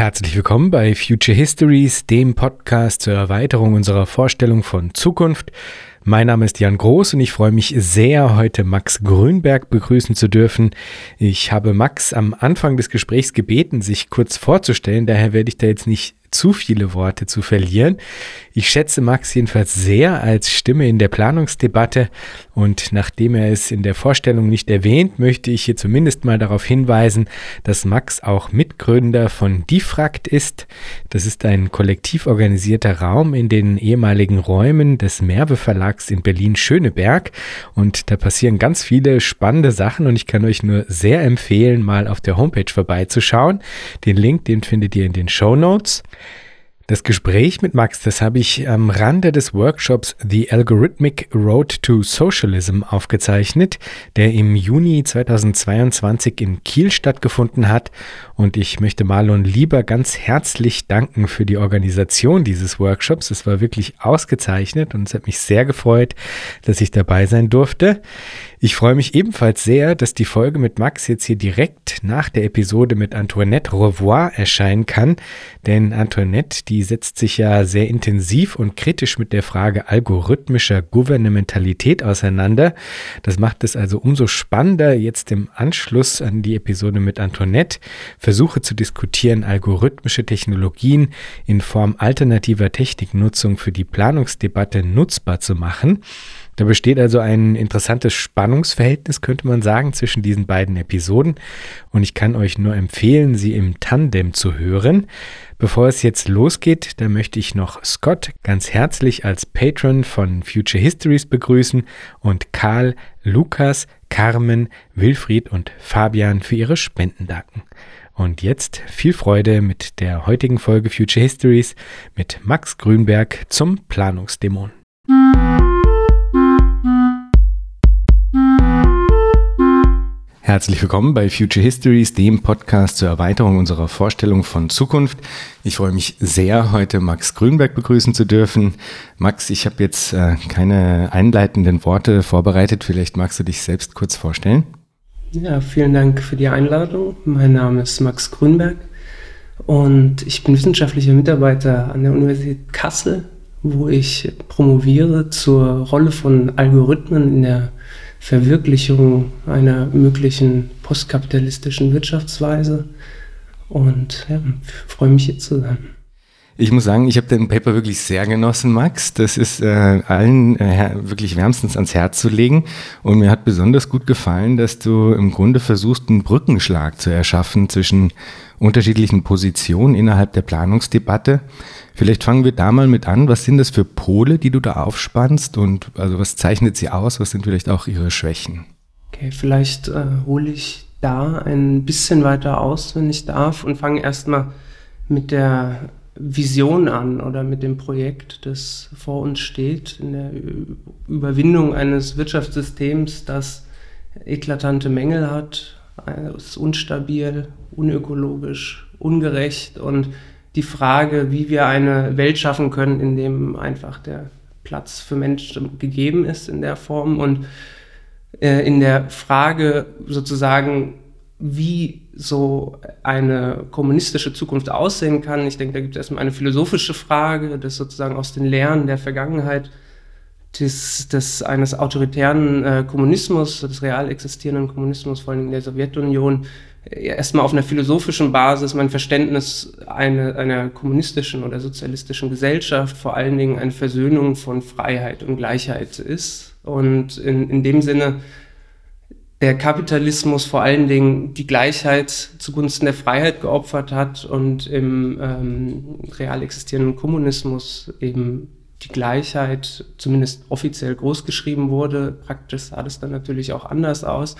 Herzlich willkommen bei Future Histories, dem Podcast zur Erweiterung unserer Vorstellung von Zukunft. Mein Name ist Jan Groß und ich freue mich sehr, heute Max Grünberg begrüßen zu dürfen. Ich habe Max am Anfang des Gesprächs gebeten, sich kurz vorzustellen, daher werde ich da jetzt nicht zu viele Worte zu verlieren. Ich schätze Max jedenfalls sehr als Stimme in der Planungsdebatte und nachdem er es in der Vorstellung nicht erwähnt, möchte ich hier zumindest mal darauf hinweisen, dass Max auch Mitgründer von Diffrakt ist. Das ist ein kollektiv organisierter Raum in den ehemaligen Räumen des Merve Verlags in Berlin-Schöneberg und da passieren ganz viele spannende Sachen und ich kann euch nur sehr empfehlen, mal auf der Homepage vorbeizuschauen. Den Link, den findet ihr in den Show Notes. Das Gespräch mit Max, das habe ich am Rande des Workshops The Algorithmic Road to Socialism aufgezeichnet, der im Juni 2022 in Kiel stattgefunden hat. Und ich möchte Marlon Lieber ganz herzlich danken für die Organisation dieses Workshops. Es war wirklich ausgezeichnet und es hat mich sehr gefreut, dass ich dabei sein durfte. Ich freue mich ebenfalls sehr, dass die Folge mit Max jetzt hier direkt nach der Episode mit Antoinette Revoir erscheinen kann, denn Antoinette, die setzt sich ja sehr intensiv und kritisch mit der Frage algorithmischer Gouvernementalität auseinander. Das macht es also umso spannender, jetzt im Anschluss an die Episode mit Antoinette Versuche zu diskutieren, algorithmische Technologien in Form alternativer Techniknutzung für die Planungsdebatte nutzbar zu machen. Da besteht also ein interessantes Spannungsverhältnis, könnte man sagen, zwischen diesen beiden Episoden. Und ich kann euch nur empfehlen, sie im Tandem zu hören. Bevor es jetzt losgeht, da möchte ich noch Scott ganz herzlich als Patron von Future Histories begrüßen und Karl, Lukas, Carmen, Wilfried und Fabian für ihre Spenden danken. Und jetzt viel Freude mit der heutigen Folge Future Histories mit Max Grünberg zum Planungsdämon. Herzlich willkommen bei Future Histories, dem Podcast zur Erweiterung unserer Vorstellung von Zukunft. Ich freue mich sehr, heute Max Grünberg begrüßen zu dürfen. Max, ich habe jetzt äh, keine einleitenden Worte vorbereitet. Vielleicht magst du dich selbst kurz vorstellen. Ja, vielen Dank für die Einladung. Mein Name ist Max Grünberg und ich bin wissenschaftlicher Mitarbeiter an der Universität Kassel, wo ich promoviere zur Rolle von Algorithmen in der Verwirklichung einer möglichen postkapitalistischen Wirtschaftsweise. Und ja, freue mich hier zu sein. Ich muss sagen, ich habe den Paper wirklich sehr genossen, Max. Das ist äh, allen äh, wirklich wärmstens ans Herz zu legen. Und mir hat besonders gut gefallen, dass du im Grunde versuchst, einen Brückenschlag zu erschaffen zwischen unterschiedlichen Positionen innerhalb der Planungsdebatte. Vielleicht fangen wir da mal mit an. Was sind das für Pole, die du da aufspannst? Und also was zeichnet sie aus? Was sind vielleicht auch ihre Schwächen? Okay, vielleicht äh, hole ich da ein bisschen weiter aus, wenn ich darf, und fange erstmal mit der Vision an oder mit dem Projekt, das vor uns steht, in der Überwindung eines Wirtschaftssystems, das eklatante Mängel hat, ist unstabil, unökologisch, ungerecht und die Frage, wie wir eine Welt schaffen können, in dem einfach der Platz für Menschen gegeben ist in der Form und äh, in der Frage sozusagen, wie so eine kommunistische Zukunft aussehen kann. Ich denke, da gibt es erstmal eine philosophische Frage, das sozusagen aus den Lehren der Vergangenheit des, des eines autoritären äh, Kommunismus, des real existierenden Kommunismus, vor allem in der Sowjetunion, erstmal auf einer philosophischen Basis mein Verständnis einer, einer kommunistischen oder sozialistischen Gesellschaft vor allen Dingen eine Versöhnung von Freiheit und Gleichheit ist. Und in, in dem Sinne der Kapitalismus vor allen Dingen die Gleichheit zugunsten der Freiheit geopfert hat und im ähm, real existierenden Kommunismus eben die Gleichheit zumindest offiziell großgeschrieben wurde. Praktisch sah das dann natürlich auch anders aus.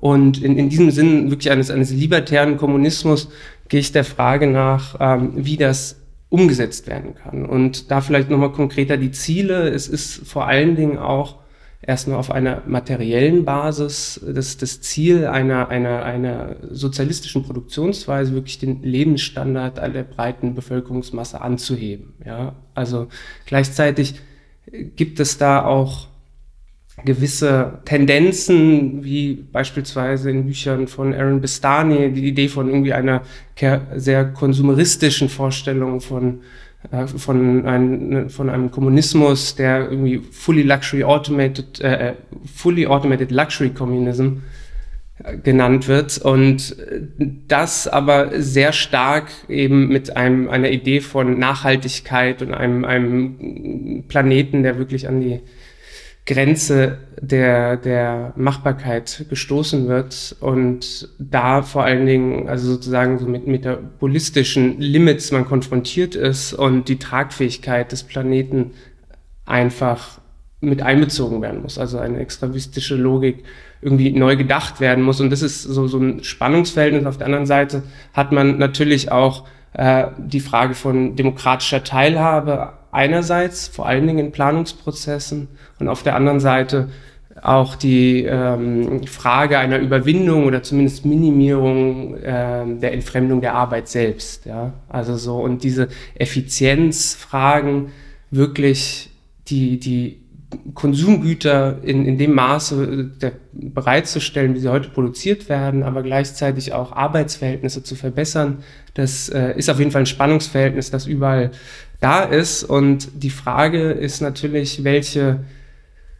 Und in, in diesem Sinn wirklich eines, eines libertären Kommunismus gehe ich der Frage nach, ähm, wie das umgesetzt werden kann. Und da vielleicht nochmal konkreter die Ziele. Es ist vor allen Dingen auch erstmal auf einer materiellen Basis das, das Ziel einer, einer, einer sozialistischen Produktionsweise, wirklich den Lebensstandard aller breiten Bevölkerungsmasse anzuheben. Ja? Also gleichzeitig gibt es da auch gewisse Tendenzen, wie beispielsweise in Büchern von Aaron Bistani, die Idee von irgendwie einer sehr konsumeristischen Vorstellung von, äh, von, ein, von einem Kommunismus, der irgendwie fully luxury automated, äh, fully automated luxury communism äh, genannt wird. Und das aber sehr stark eben mit einem, einer Idee von Nachhaltigkeit und einem, einem Planeten, der wirklich an die Grenze der, der Machbarkeit gestoßen wird und da vor allen Dingen, also sozusagen so mit metabolistischen Limits man konfrontiert ist und die Tragfähigkeit des Planeten einfach mit einbezogen werden muss, also eine extravistische Logik irgendwie neu gedacht werden muss und das ist so, so ein Spannungsverhältnis. Auf der anderen Seite hat man natürlich auch äh, die Frage von demokratischer Teilhabe einerseits, vor allen Dingen in Planungsprozessen und auf der anderen Seite auch die ähm, Frage einer Überwindung oder zumindest Minimierung ähm, der Entfremdung der Arbeit selbst. Ja? Also so und diese Effizienzfragen wirklich die, die Konsumgüter in, in dem Maße der, bereitzustellen, wie sie heute produziert werden, aber gleichzeitig auch Arbeitsverhältnisse zu verbessern. Das äh, ist auf jeden Fall ein Spannungsverhältnis, das überall da ist. Und die Frage ist natürlich, welche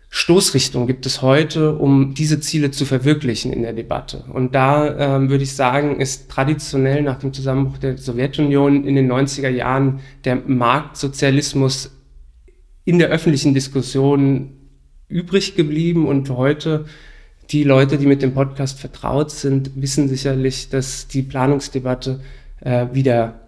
Stoßrichtung gibt es heute, um diese Ziele zu verwirklichen in der Debatte? Und da ähm, würde ich sagen, ist traditionell nach dem Zusammenbruch der Sowjetunion in den 90er Jahren der Marktsozialismus in der öffentlichen Diskussion übrig geblieben und heute die Leute, die mit dem Podcast vertraut sind, wissen sicherlich, dass die Planungsdebatte äh, wieder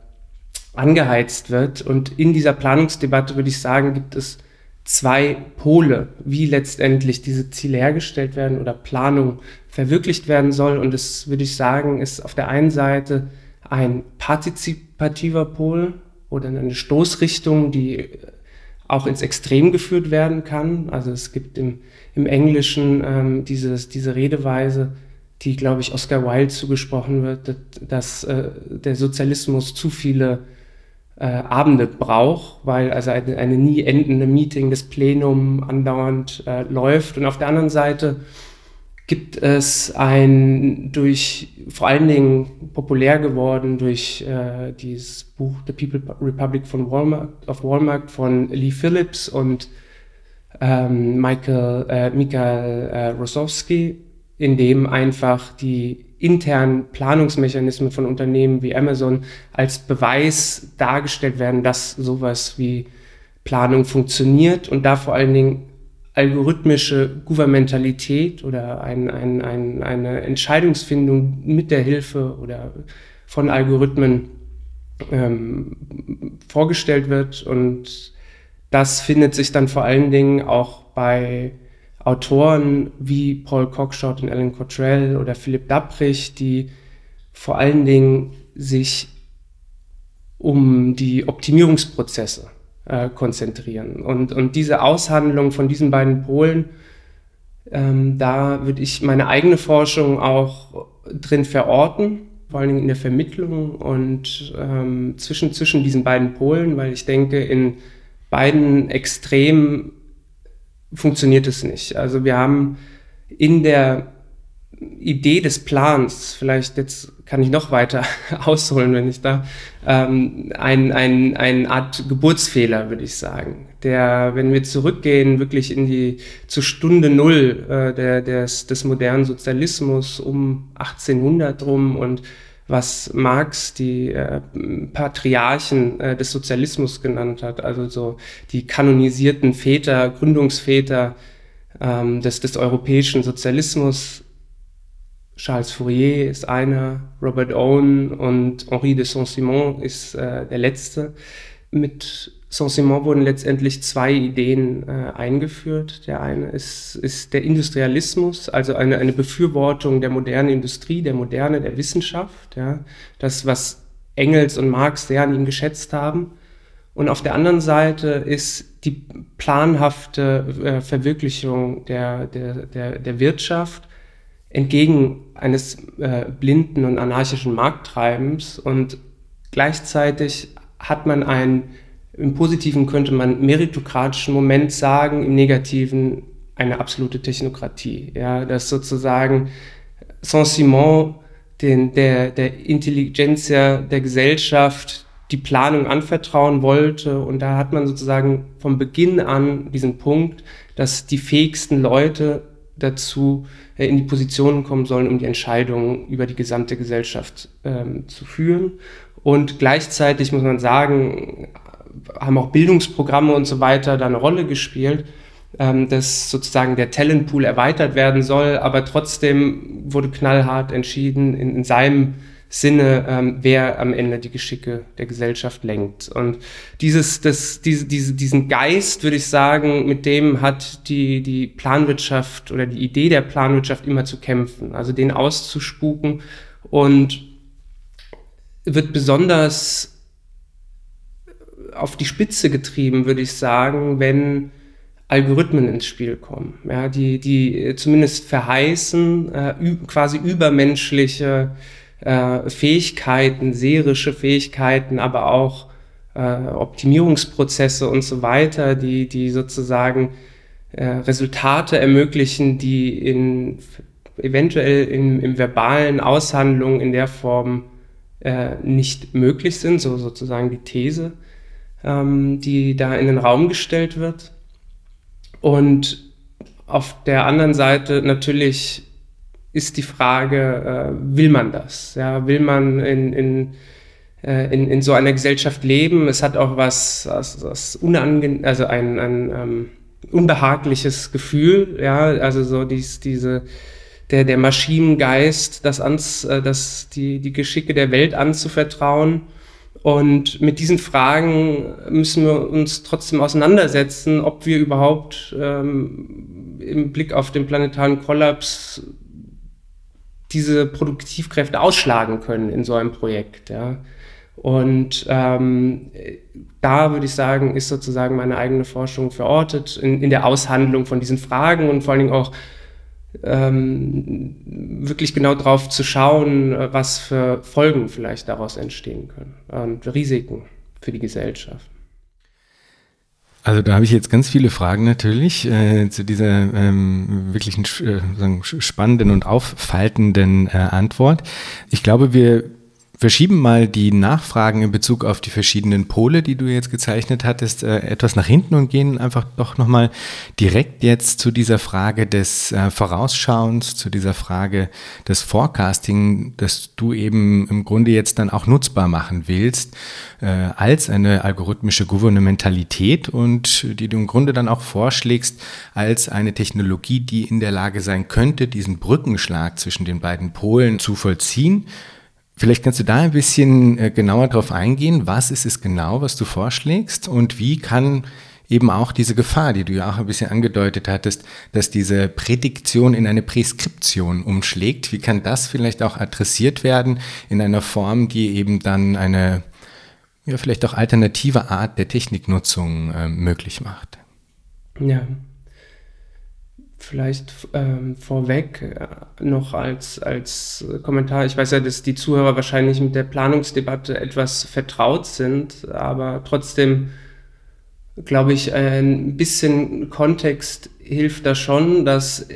angeheizt wird. Und in dieser Planungsdebatte würde ich sagen, gibt es zwei Pole, wie letztendlich diese Ziele hergestellt werden oder Planung verwirklicht werden soll. Und das würde ich sagen, ist auf der einen Seite ein partizipativer Pol oder eine Stoßrichtung, die auch ins Extrem geführt werden kann. Also es gibt im, im Englischen ähm, dieses, diese Redeweise, die, glaube ich, Oscar Wilde zugesprochen wird, dass, dass äh, der Sozialismus zu viele äh, Abende braucht, weil also eine, eine nie endende Meeting, das Plenum andauernd äh, läuft. Und auf der anderen Seite gibt es ein durch vor allen Dingen populär geworden durch äh, dieses Buch The People Republic von Walmart, of Walmart von Lee Phillips und ähm, Michael, äh, Michael äh, Rosowski, in dem einfach die internen Planungsmechanismen von Unternehmen wie Amazon als Beweis dargestellt werden, dass sowas wie Planung funktioniert und da vor allen Dingen algorithmische Gouvernementalität oder ein, ein, ein, eine Entscheidungsfindung mit der Hilfe oder von Algorithmen ähm, vorgestellt wird. Und das findet sich dann vor allen Dingen auch bei Autoren wie Paul Cockshott und Alan Cottrell oder Philipp Dapprich, die vor allen Dingen sich um die Optimierungsprozesse äh, konzentrieren. Und, und diese Aushandlung von diesen beiden Polen, ähm, da würde ich meine eigene Forschung auch drin verorten, vor allen Dingen in der Vermittlung und ähm, zwischen, zwischen diesen beiden Polen, weil ich denke, in beiden Extremen funktioniert es nicht. Also wir haben in der Idee des Plans, vielleicht jetzt kann ich noch weiter ausholen, wenn ich da, ähm, ein, ein, eine Art Geburtsfehler, würde ich sagen. Der, wenn wir zurückgehen, wirklich in die, zur Stunde Null äh, der, des, des modernen Sozialismus um 1800 rum und was Marx die äh, Patriarchen äh, des Sozialismus genannt hat, also so die kanonisierten Väter, Gründungsväter ähm, des, des europäischen Sozialismus. Charles Fourier ist einer, Robert Owen und Henri de Saint-Simon ist äh, der letzte. Mit Saint-Simon wurden letztendlich zwei Ideen äh, eingeführt. Der eine ist, ist der Industrialismus, also eine, eine Befürwortung der modernen Industrie, der Moderne, der Wissenschaft. Ja. Das, was Engels und Marx sehr an ihm geschätzt haben. Und auf der anderen Seite ist die planhafte äh, Verwirklichung der, der, der, der Wirtschaft entgegen eines äh, blinden und anarchischen Markttreibens. Und gleichzeitig hat man ein im Positiven könnte man meritokratischen Moment sagen, im Negativen eine absolute Technokratie. Ja, dass sozusagen Saint-Simon der, der Intelligenz der Gesellschaft die Planung anvertrauen wollte. Und da hat man sozusagen vom Beginn an diesen Punkt, dass die fähigsten Leute dazu äh, in die Positionen kommen sollen, um die Entscheidungen über die gesamte Gesellschaft ähm, zu führen. Und gleichzeitig muss man sagen, haben auch Bildungsprogramme und so weiter da eine Rolle gespielt, ähm, dass sozusagen der Talentpool erweitert werden soll, aber trotzdem wurde knallhart entschieden in, in seinem Sinne, ähm, wer am Ende die Geschicke der Gesellschaft lenkt. Und dieses, das, diese, diese, diesen Geist, würde ich sagen, mit dem hat die, die Planwirtschaft oder die Idee der Planwirtschaft immer zu kämpfen, also den auszuspuken und wird besonders auf die Spitze getrieben, würde ich sagen, wenn Algorithmen ins Spiel kommen, ja, die, die zumindest verheißen, äh, quasi übermenschliche äh, Fähigkeiten, serische Fähigkeiten, aber auch äh, Optimierungsprozesse und so weiter, die, die sozusagen äh, Resultate ermöglichen, die in, eventuell in, im verbalen Aushandlung in der Form äh, nicht möglich sind, so sozusagen die These, ähm, die da in den Raum gestellt wird. Und auf der anderen Seite natürlich ist die Frage, äh, will man das? Ja, will man in, in, äh, in, in so einer Gesellschaft leben? Es hat auch was, was, was also ein, ein ähm, unbehagliches Gefühl, ja, also so dies, diese, der, der Maschinengeist, das, ans, äh, das die, die Geschicke der Welt anzuvertrauen. Und mit diesen Fragen müssen wir uns trotzdem auseinandersetzen, ob wir überhaupt ähm, im Blick auf den planetaren Kollaps diese Produktivkräfte ausschlagen können in so einem Projekt. Ja. Und ähm, da würde ich sagen, ist sozusagen meine eigene Forschung verortet in, in der Aushandlung von diesen Fragen und vor allen Dingen auch ähm, wirklich genau drauf zu schauen, was für Folgen vielleicht daraus entstehen können und Risiken für die Gesellschaft. Also da habe ich jetzt ganz viele Fragen natürlich äh, zu dieser ähm, wirklich äh, spannenden und auffaltenden äh, Antwort. Ich glaube, wir verschieben mal die Nachfragen in Bezug auf die verschiedenen Pole, die du jetzt gezeichnet hattest, äh, etwas nach hinten und gehen einfach doch nochmal direkt jetzt zu dieser Frage des äh, Vorausschauens, zu dieser Frage des Forecasting, das du eben im Grunde jetzt dann auch nutzbar machen willst, äh, als eine algorithmische Gouvernementalität und die du im Grunde dann auch vorschlägst als eine Technologie, die in der Lage sein könnte, diesen Brückenschlag zwischen den beiden Polen zu vollziehen Vielleicht kannst du da ein bisschen äh, genauer drauf eingehen. Was ist es genau, was du vorschlägst und wie kann eben auch diese Gefahr, die du ja auch ein bisschen angedeutet hattest, dass diese Prädiktion in eine Präskription umschlägt. Wie kann das vielleicht auch adressiert werden in einer Form, die eben dann eine ja, vielleicht auch alternative Art der Techniknutzung äh, möglich macht? Ja, Vielleicht ähm, vorweg äh, noch als, als Kommentar. Ich weiß ja, dass die Zuhörer wahrscheinlich mit der Planungsdebatte etwas vertraut sind, aber trotzdem glaube ich, ein bisschen Kontext hilft da schon, dass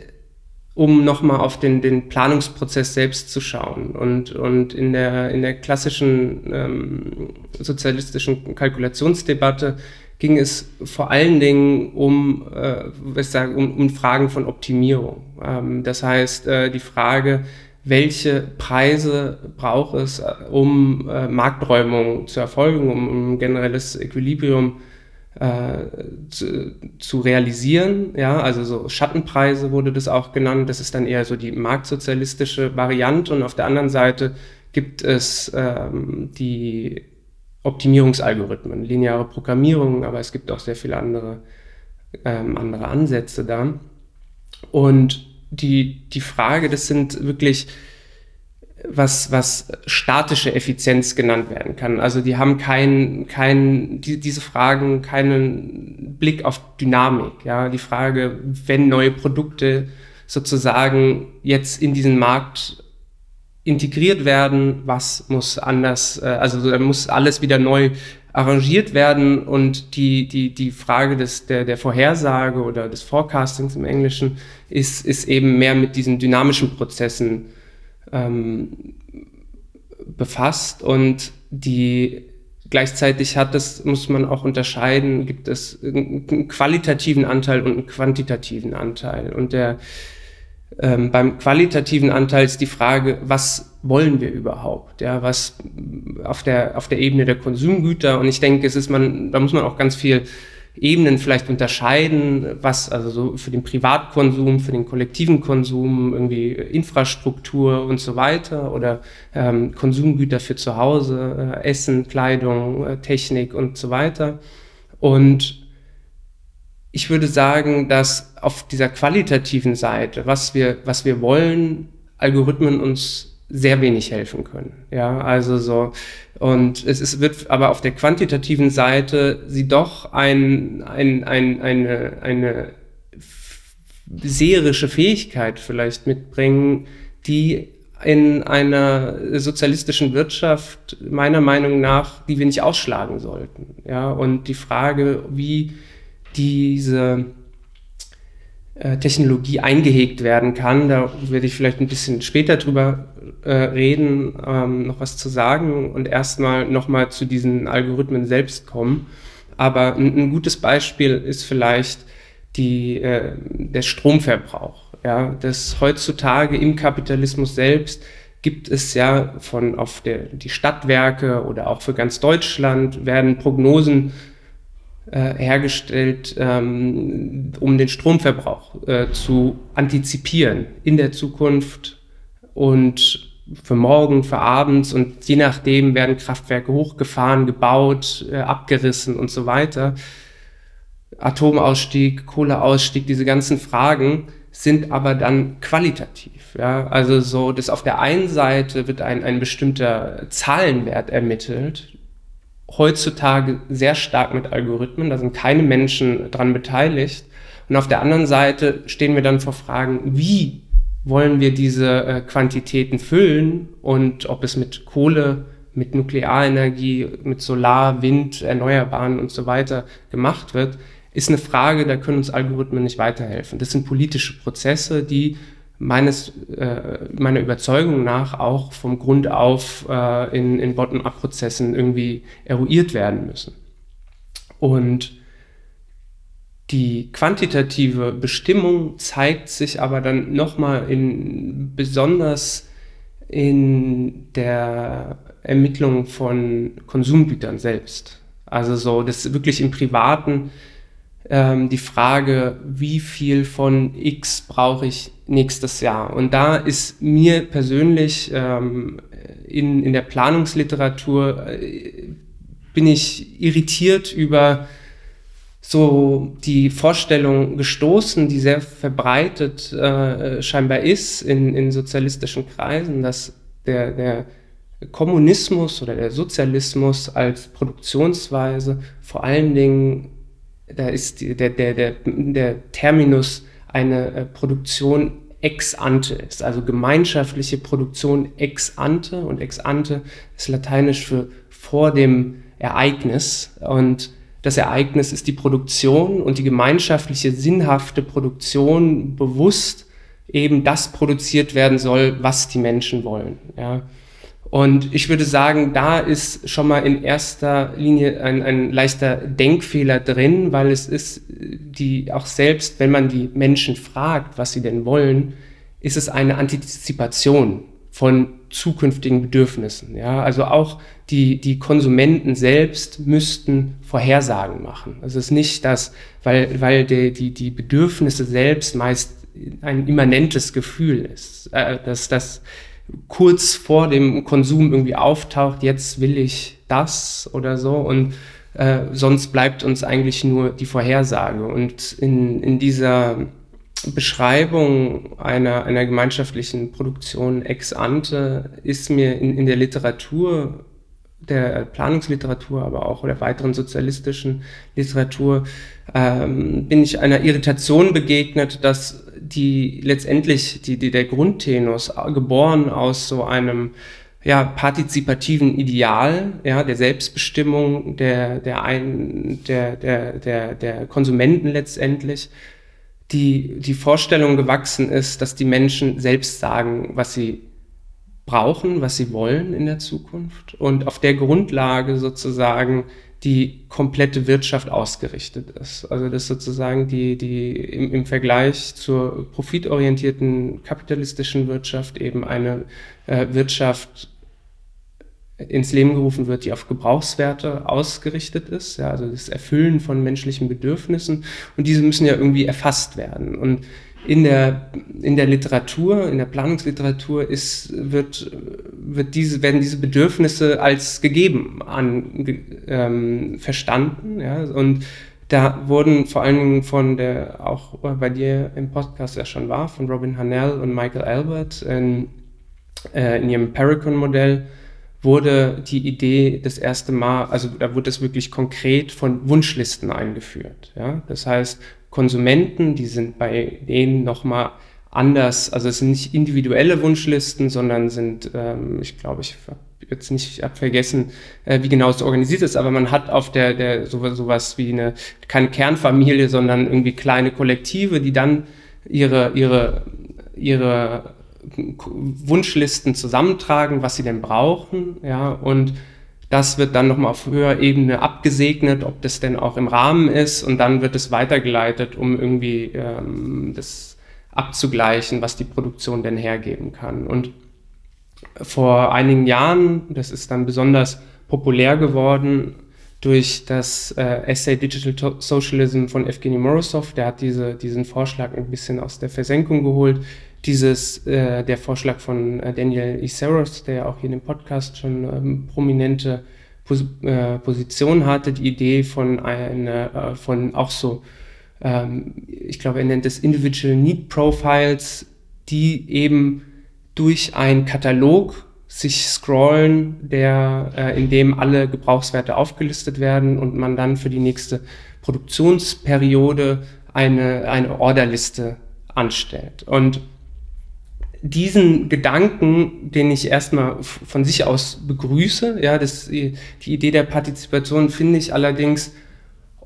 um nochmal auf den, den Planungsprozess selbst zu schauen. Und, und in, der, in der klassischen ähm, sozialistischen Kalkulationsdebatte ging es vor allen Dingen um, äh, was sagen, um, um Fragen von Optimierung. Ähm, das heißt, äh, die Frage, welche Preise braucht es, äh, um äh, Markträumung zu erfolgen, um, um generelles Equilibrium äh, zu, zu, realisieren. Ja, also so Schattenpreise wurde das auch genannt. Das ist dann eher so die marktsozialistische Variante. Und auf der anderen Seite gibt es ähm, die Optimierungsalgorithmen, lineare Programmierung, aber es gibt auch sehr viele andere, ähm, andere Ansätze da. Und die, die Frage, das sind wirklich was, was statische Effizienz genannt werden kann. Also die haben keinen, keinen, die, diese Fragen keinen Blick auf Dynamik. Ja, die Frage, wenn neue Produkte sozusagen jetzt in diesen Markt integriert werden, was muss anders, äh, also da muss alles wieder neu arrangiert werden und die, die, die Frage des, der, der Vorhersage oder des Forecastings im Englischen ist, ist eben mehr mit diesen dynamischen Prozessen ähm, befasst und die gleichzeitig hat das, muss man auch unterscheiden, gibt es einen qualitativen Anteil und einen quantitativen Anteil. Und der, ähm, beim qualitativen Anteil ist die Frage, was wollen wir überhaupt? Ja, was auf der, auf der Ebene der Konsumgüter. Und ich denke, es ist man, da muss man auch ganz viel Ebenen vielleicht unterscheiden, was also so für den Privatkonsum, für den kollektiven Konsum, irgendwie Infrastruktur und so weiter oder ähm, Konsumgüter für zu Hause, äh, Essen, Kleidung, äh, Technik und so weiter. Und ich würde sagen, dass auf dieser qualitativen Seite, was wir, was wir wollen, Algorithmen uns sehr wenig helfen können. Ja, also so. Und es ist, wird aber auf der quantitativen Seite sie doch ein, ein, ein, eine, eine seherische Fähigkeit vielleicht mitbringen, die in einer sozialistischen Wirtschaft meiner Meinung nach, die wir nicht ausschlagen sollten. Ja, und die Frage, wie diese äh, Technologie eingehegt werden kann. Da werde ich vielleicht ein bisschen später drüber äh, reden, ähm, noch was zu sagen und erstmal nochmal zu diesen Algorithmen selbst kommen. Aber ein, ein gutes Beispiel ist vielleicht die, äh, der Stromverbrauch. Ja, das heutzutage im Kapitalismus selbst gibt es ja von auf der, die Stadtwerke oder auch für ganz Deutschland werden Prognosen äh, hergestellt, ähm, um den Stromverbrauch äh, zu antizipieren in der Zukunft und für morgen, für abends und je nachdem werden Kraftwerke hochgefahren, gebaut, äh, abgerissen und so weiter. Atomausstieg, Kohleausstieg, diese ganzen Fragen sind aber dann qualitativ. Ja? Also so, dass auf der einen Seite wird ein, ein bestimmter Zahlenwert ermittelt, heutzutage sehr stark mit Algorithmen, da sind keine Menschen dran beteiligt. Und auf der anderen Seite stehen wir dann vor Fragen, wie wollen wir diese äh, Quantitäten füllen und ob es mit Kohle, mit Nuklearenergie, mit Solar, Wind, Erneuerbaren und so weiter gemacht wird, ist eine Frage, da können uns Algorithmen nicht weiterhelfen. Das sind politische Prozesse, die meines, äh, meiner Überzeugung nach auch vom Grund auf äh, in, in Bottom-up-Prozessen irgendwie eruiert werden müssen. Und die quantitative Bestimmung zeigt sich aber dann nochmal in besonders in der Ermittlung von Konsumgütern selbst. Also so, das wirklich im Privaten ähm, die Frage, wie viel von X brauche ich nächstes Jahr? Und da ist mir persönlich ähm, in, in der Planungsliteratur äh, bin ich irritiert über so die Vorstellung gestoßen, die sehr verbreitet äh, scheinbar ist in, in sozialistischen Kreisen, dass der, der Kommunismus oder der Sozialismus als Produktionsweise vor allen Dingen da ist die, der, der, der, der Terminus eine äh, Produktion ex ante ist, also gemeinschaftliche Produktion ex ante und ex ante ist lateinisch für vor dem Ereignis und das Ereignis ist die Produktion und die gemeinschaftliche sinnhafte Produktion bewusst eben das produziert werden soll, was die Menschen wollen. Ja. Und ich würde sagen, da ist schon mal in erster Linie ein, ein leichter Denkfehler drin, weil es ist die auch selbst, wenn man die Menschen fragt, was sie denn wollen, ist es eine Antizipation von zukünftigen Bedürfnissen. Ja, also auch die, die Konsumenten selbst müssten Vorhersagen machen. Also es ist nicht das, weil, weil die, die, die Bedürfnisse selbst meist ein immanentes Gefühl ist, äh, dass das kurz vor dem Konsum irgendwie auftaucht, jetzt will ich das oder so und äh, sonst bleibt uns eigentlich nur die Vorhersage. Und in, in dieser Beschreibung einer, einer gemeinschaftlichen Produktion ex ante ist mir in, in der Literatur, der Planungsliteratur, aber auch der weiteren sozialistischen Literatur, ähm, bin ich einer Irritation begegnet, dass die letztendlich die, die, der Grundtenus, geboren aus so einem ja, partizipativen Ideal, ja, der Selbstbestimmung der, der, ein, der, der, der, der Konsumenten letztendlich, die, die Vorstellung gewachsen ist, dass die Menschen selbst sagen, was sie brauchen, was sie wollen in der Zukunft und auf der Grundlage sozusagen die komplette Wirtschaft ausgerichtet ist. Also dass sozusagen die, die im, im Vergleich zur profitorientierten kapitalistischen Wirtschaft eben eine äh, Wirtschaft ins Leben gerufen wird, die auf Gebrauchswerte ausgerichtet ist, ja, also das Erfüllen von menschlichen Bedürfnissen und diese müssen ja irgendwie erfasst werden. Und in der, in der Literatur, in der Planungsliteratur ist, wird, wird diese, werden diese Bedürfnisse als gegeben an, ähm, verstanden. Ja? Und da wurden vor allen Dingen von der, auch bei dir im Podcast ja schon war, von Robin Hanel und Michael Albert in, äh, in ihrem Paracon-Modell wurde die Idee das erste Mal, also da wurde es wirklich konkret von Wunschlisten eingeführt. Ja? Das heißt, Konsumenten, die sind bei denen nochmal anders, also es sind nicht individuelle Wunschlisten, sondern sind, ähm, ich glaube, ich habe jetzt nicht hab vergessen, äh, wie genau es organisiert ist, aber man hat auf der, der sowas, sowas wie eine, keine Kernfamilie, sondern irgendwie kleine Kollektive, die dann ihre, ihre, ihre Wunschlisten zusammentragen, was sie denn brauchen, ja, und das wird dann nochmal auf höherer Ebene abgesegnet, ob das denn auch im Rahmen ist und dann wird es weitergeleitet, um irgendwie ähm, das abzugleichen, was die Produktion denn hergeben kann. Und vor einigen Jahren, das ist dann besonders populär geworden durch das äh, Essay Digital Socialism von Evgeny Morozov, der hat diese, diesen Vorschlag ein bisschen aus der Versenkung geholt, dieses, äh, der Vorschlag von äh, Daniel Iseros, der ja auch hier in dem Podcast schon ähm, prominente Pos äh, Position hatte, die Idee von äh, von auch so, ähm, ich glaube, er nennt es Individual Need Profiles, die eben durch einen Katalog sich scrollen, der, äh, in dem alle Gebrauchswerte aufgelistet werden und man dann für die nächste Produktionsperiode eine, eine Orderliste anstellt. Und diesen Gedanken, den ich erstmal von sich aus begrüße, ja, das, die Idee der Partizipation finde ich allerdings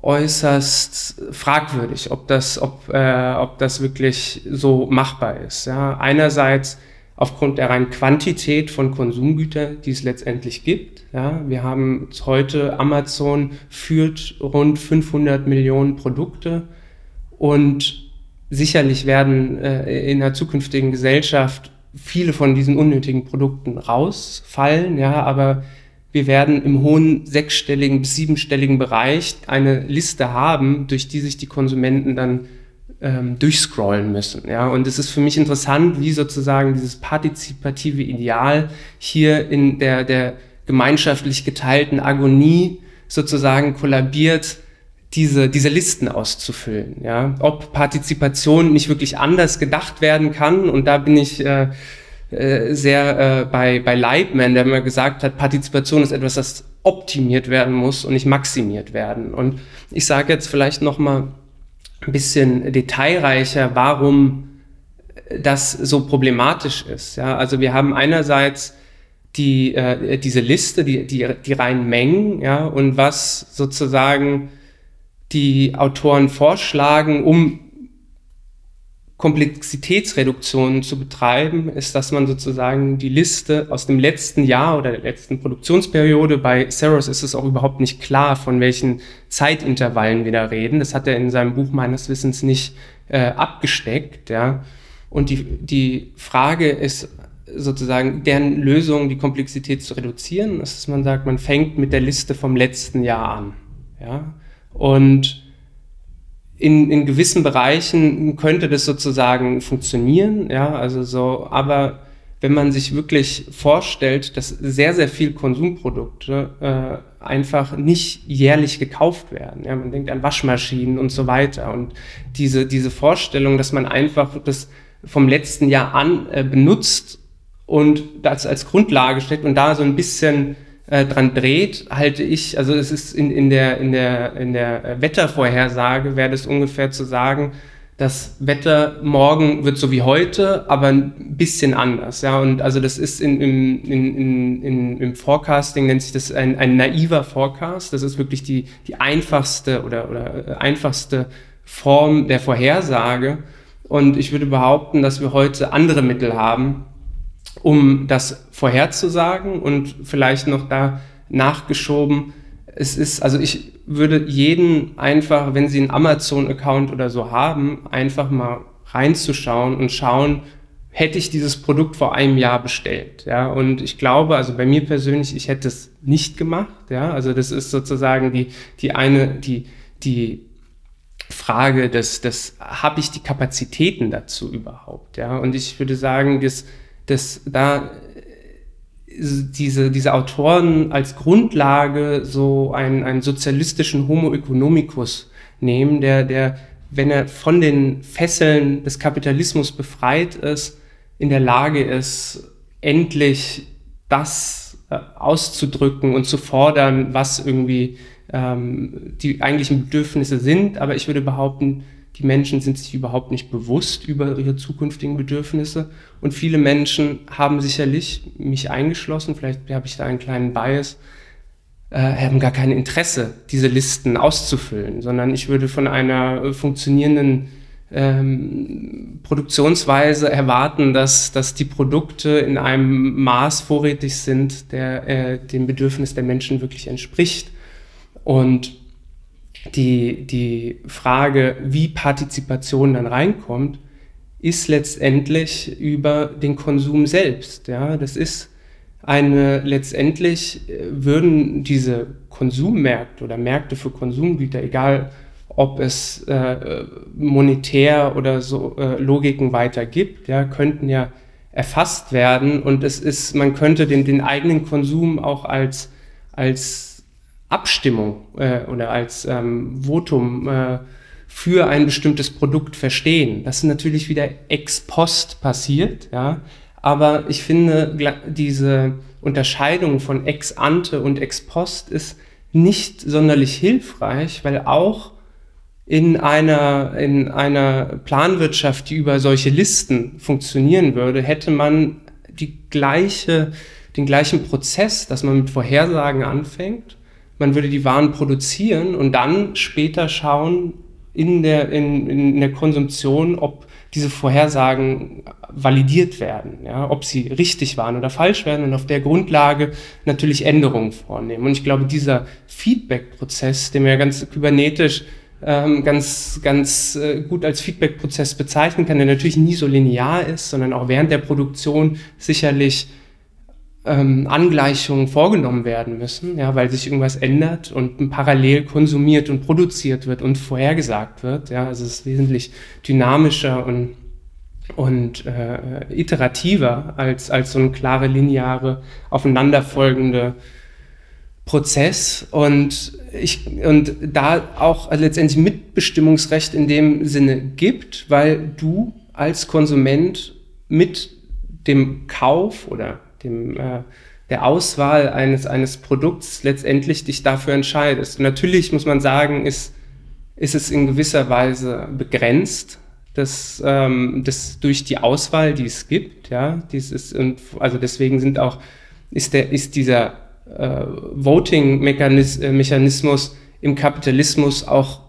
äußerst fragwürdig, ob das, ob, äh, ob das wirklich so machbar ist. Ja. Einerseits aufgrund der reinen Quantität von Konsumgütern, die es letztendlich gibt. Ja. Wir haben heute, Amazon führt rund 500 Millionen Produkte und sicherlich werden äh, in der zukünftigen Gesellschaft viele von diesen unnötigen Produkten rausfallen, ja, aber wir werden im hohen sechsstelligen bis siebenstelligen Bereich eine Liste haben, durch die sich die Konsumenten dann ähm, durchscrollen müssen. Ja, und es ist für mich interessant, wie sozusagen dieses partizipative Ideal hier in der, der gemeinschaftlich geteilten Agonie sozusagen kollabiert diese, diese Listen auszufüllen. Ja? Ob Partizipation nicht wirklich anders gedacht werden kann, und da bin ich äh, äh, sehr äh, bei, bei Leibman, der immer gesagt hat, Partizipation ist etwas, das optimiert werden muss und nicht maximiert werden. Und ich sage jetzt vielleicht noch mal ein bisschen detailreicher, warum das so problematisch ist. Ja? Also wir haben einerseits die, äh, diese Liste, die, die, die reinen Mengen, ja, und was sozusagen die Autoren vorschlagen, um Komplexitätsreduktionen zu betreiben, ist, dass man sozusagen die Liste aus dem letzten Jahr oder der letzten Produktionsperiode, bei Saros ist es auch überhaupt nicht klar, von welchen Zeitintervallen wir da reden. Das hat er in seinem Buch meines Wissens nicht äh, abgesteckt. Ja. Und die, die Frage ist sozusagen, deren Lösung, die Komplexität zu reduzieren, ist, dass man sagt, man fängt mit der Liste vom letzten Jahr an. Ja. Und in, in gewissen Bereichen könnte das sozusagen funktionieren, ja, also so, aber wenn man sich wirklich vorstellt, dass sehr, sehr viel Konsumprodukte äh, einfach nicht jährlich gekauft werden. Ja, man denkt an Waschmaschinen und so weiter. Und diese, diese Vorstellung, dass man einfach das vom letzten Jahr an äh, benutzt und das als Grundlage steckt und da so ein bisschen äh, dran dreht, halte ich, also es ist in, in, der, in, der, in der Wettervorhersage, wäre das ungefähr zu sagen, das Wetter morgen wird so wie heute, aber ein bisschen anders. Ja, und also das ist in, in, in, in, im Forecasting nennt sich das ein, ein naiver Forecast. Das ist wirklich die, die einfachste oder, oder äh, einfachste Form der Vorhersage. Und ich würde behaupten, dass wir heute andere Mittel haben, um das vorherzusagen und vielleicht noch da nachgeschoben. Es ist, also ich würde jeden einfach, wenn Sie einen Amazon-Account oder so haben, einfach mal reinzuschauen und schauen, hätte ich dieses Produkt vor einem Jahr bestellt. Ja, und ich glaube, also bei mir persönlich, ich hätte es nicht gemacht. Ja, also das ist sozusagen die, die eine, die, die Frage des, des habe ich die Kapazitäten dazu überhaupt? Ja, und ich würde sagen, dass, dass da diese, diese Autoren als Grundlage so einen, einen sozialistischen Homo economicus nehmen, der, der, wenn er von den Fesseln des Kapitalismus befreit ist, in der Lage ist, endlich das äh, auszudrücken und zu fordern, was irgendwie ähm, die eigentlichen Bedürfnisse sind. Aber ich würde behaupten, die Menschen sind sich überhaupt nicht bewusst über ihre zukünftigen Bedürfnisse. Und viele Menschen haben sicherlich, mich eingeschlossen, vielleicht habe ich da einen kleinen Bias, äh, haben gar kein Interesse, diese Listen auszufüllen, sondern ich würde von einer funktionierenden ähm, Produktionsweise erwarten, dass, dass die Produkte in einem Maß vorrätig sind, der äh, dem Bedürfnis der Menschen wirklich entspricht. Und die, die Frage, wie Partizipation dann reinkommt, ist letztendlich über den Konsum selbst. Ja, das ist eine, letztendlich äh, würden diese Konsummärkte oder Märkte für Konsumgüter, egal ob es äh, monetär oder so äh, Logiken weiter gibt, ja, könnten ja erfasst werden und es ist, man könnte den, den eigenen Konsum auch als, als Abstimmung äh, oder als ähm, Votum äh, für ein bestimmtes Produkt verstehen. Das ist natürlich wieder ex post passiert, ja. Aber ich finde, diese Unterscheidung von ex ante und ex post ist nicht sonderlich hilfreich, weil auch in einer, in einer Planwirtschaft, die über solche Listen funktionieren würde, hätte man die gleiche, den gleichen Prozess, dass man mit Vorhersagen anfängt man würde die Waren produzieren und dann später schauen in der, in, in der Konsumption, ob diese Vorhersagen validiert werden, ja, ob sie richtig waren oder falsch werden und auf der Grundlage natürlich Änderungen vornehmen. Und ich glaube, dieser Feedback-Prozess, den wir ganz kybernetisch ähm, ganz, ganz äh, gut als Feedback-Prozess bezeichnen kann, der natürlich nie so linear ist, sondern auch während der Produktion sicherlich ähm, Angleichungen vorgenommen werden müssen, ja, weil sich irgendwas ändert und parallel konsumiert und produziert wird und vorhergesagt wird. Ja, also es ist wesentlich dynamischer und, und äh, iterativer als, als so ein klare, lineare, aufeinanderfolgende Prozess und ich und da auch letztendlich Mitbestimmungsrecht in dem Sinne gibt, weil du als Konsument mit dem Kauf oder dem, äh, der Auswahl eines, eines Produkts letztendlich dich dafür entscheidest. natürlich muss man sagen, ist, ist es in gewisser Weise begrenzt, das, ähm, das durch die Auswahl, die es gibt, ja, dieses, und also deswegen sind auch, ist der, ist dieser äh, Voting-Mechanismus im Kapitalismus auch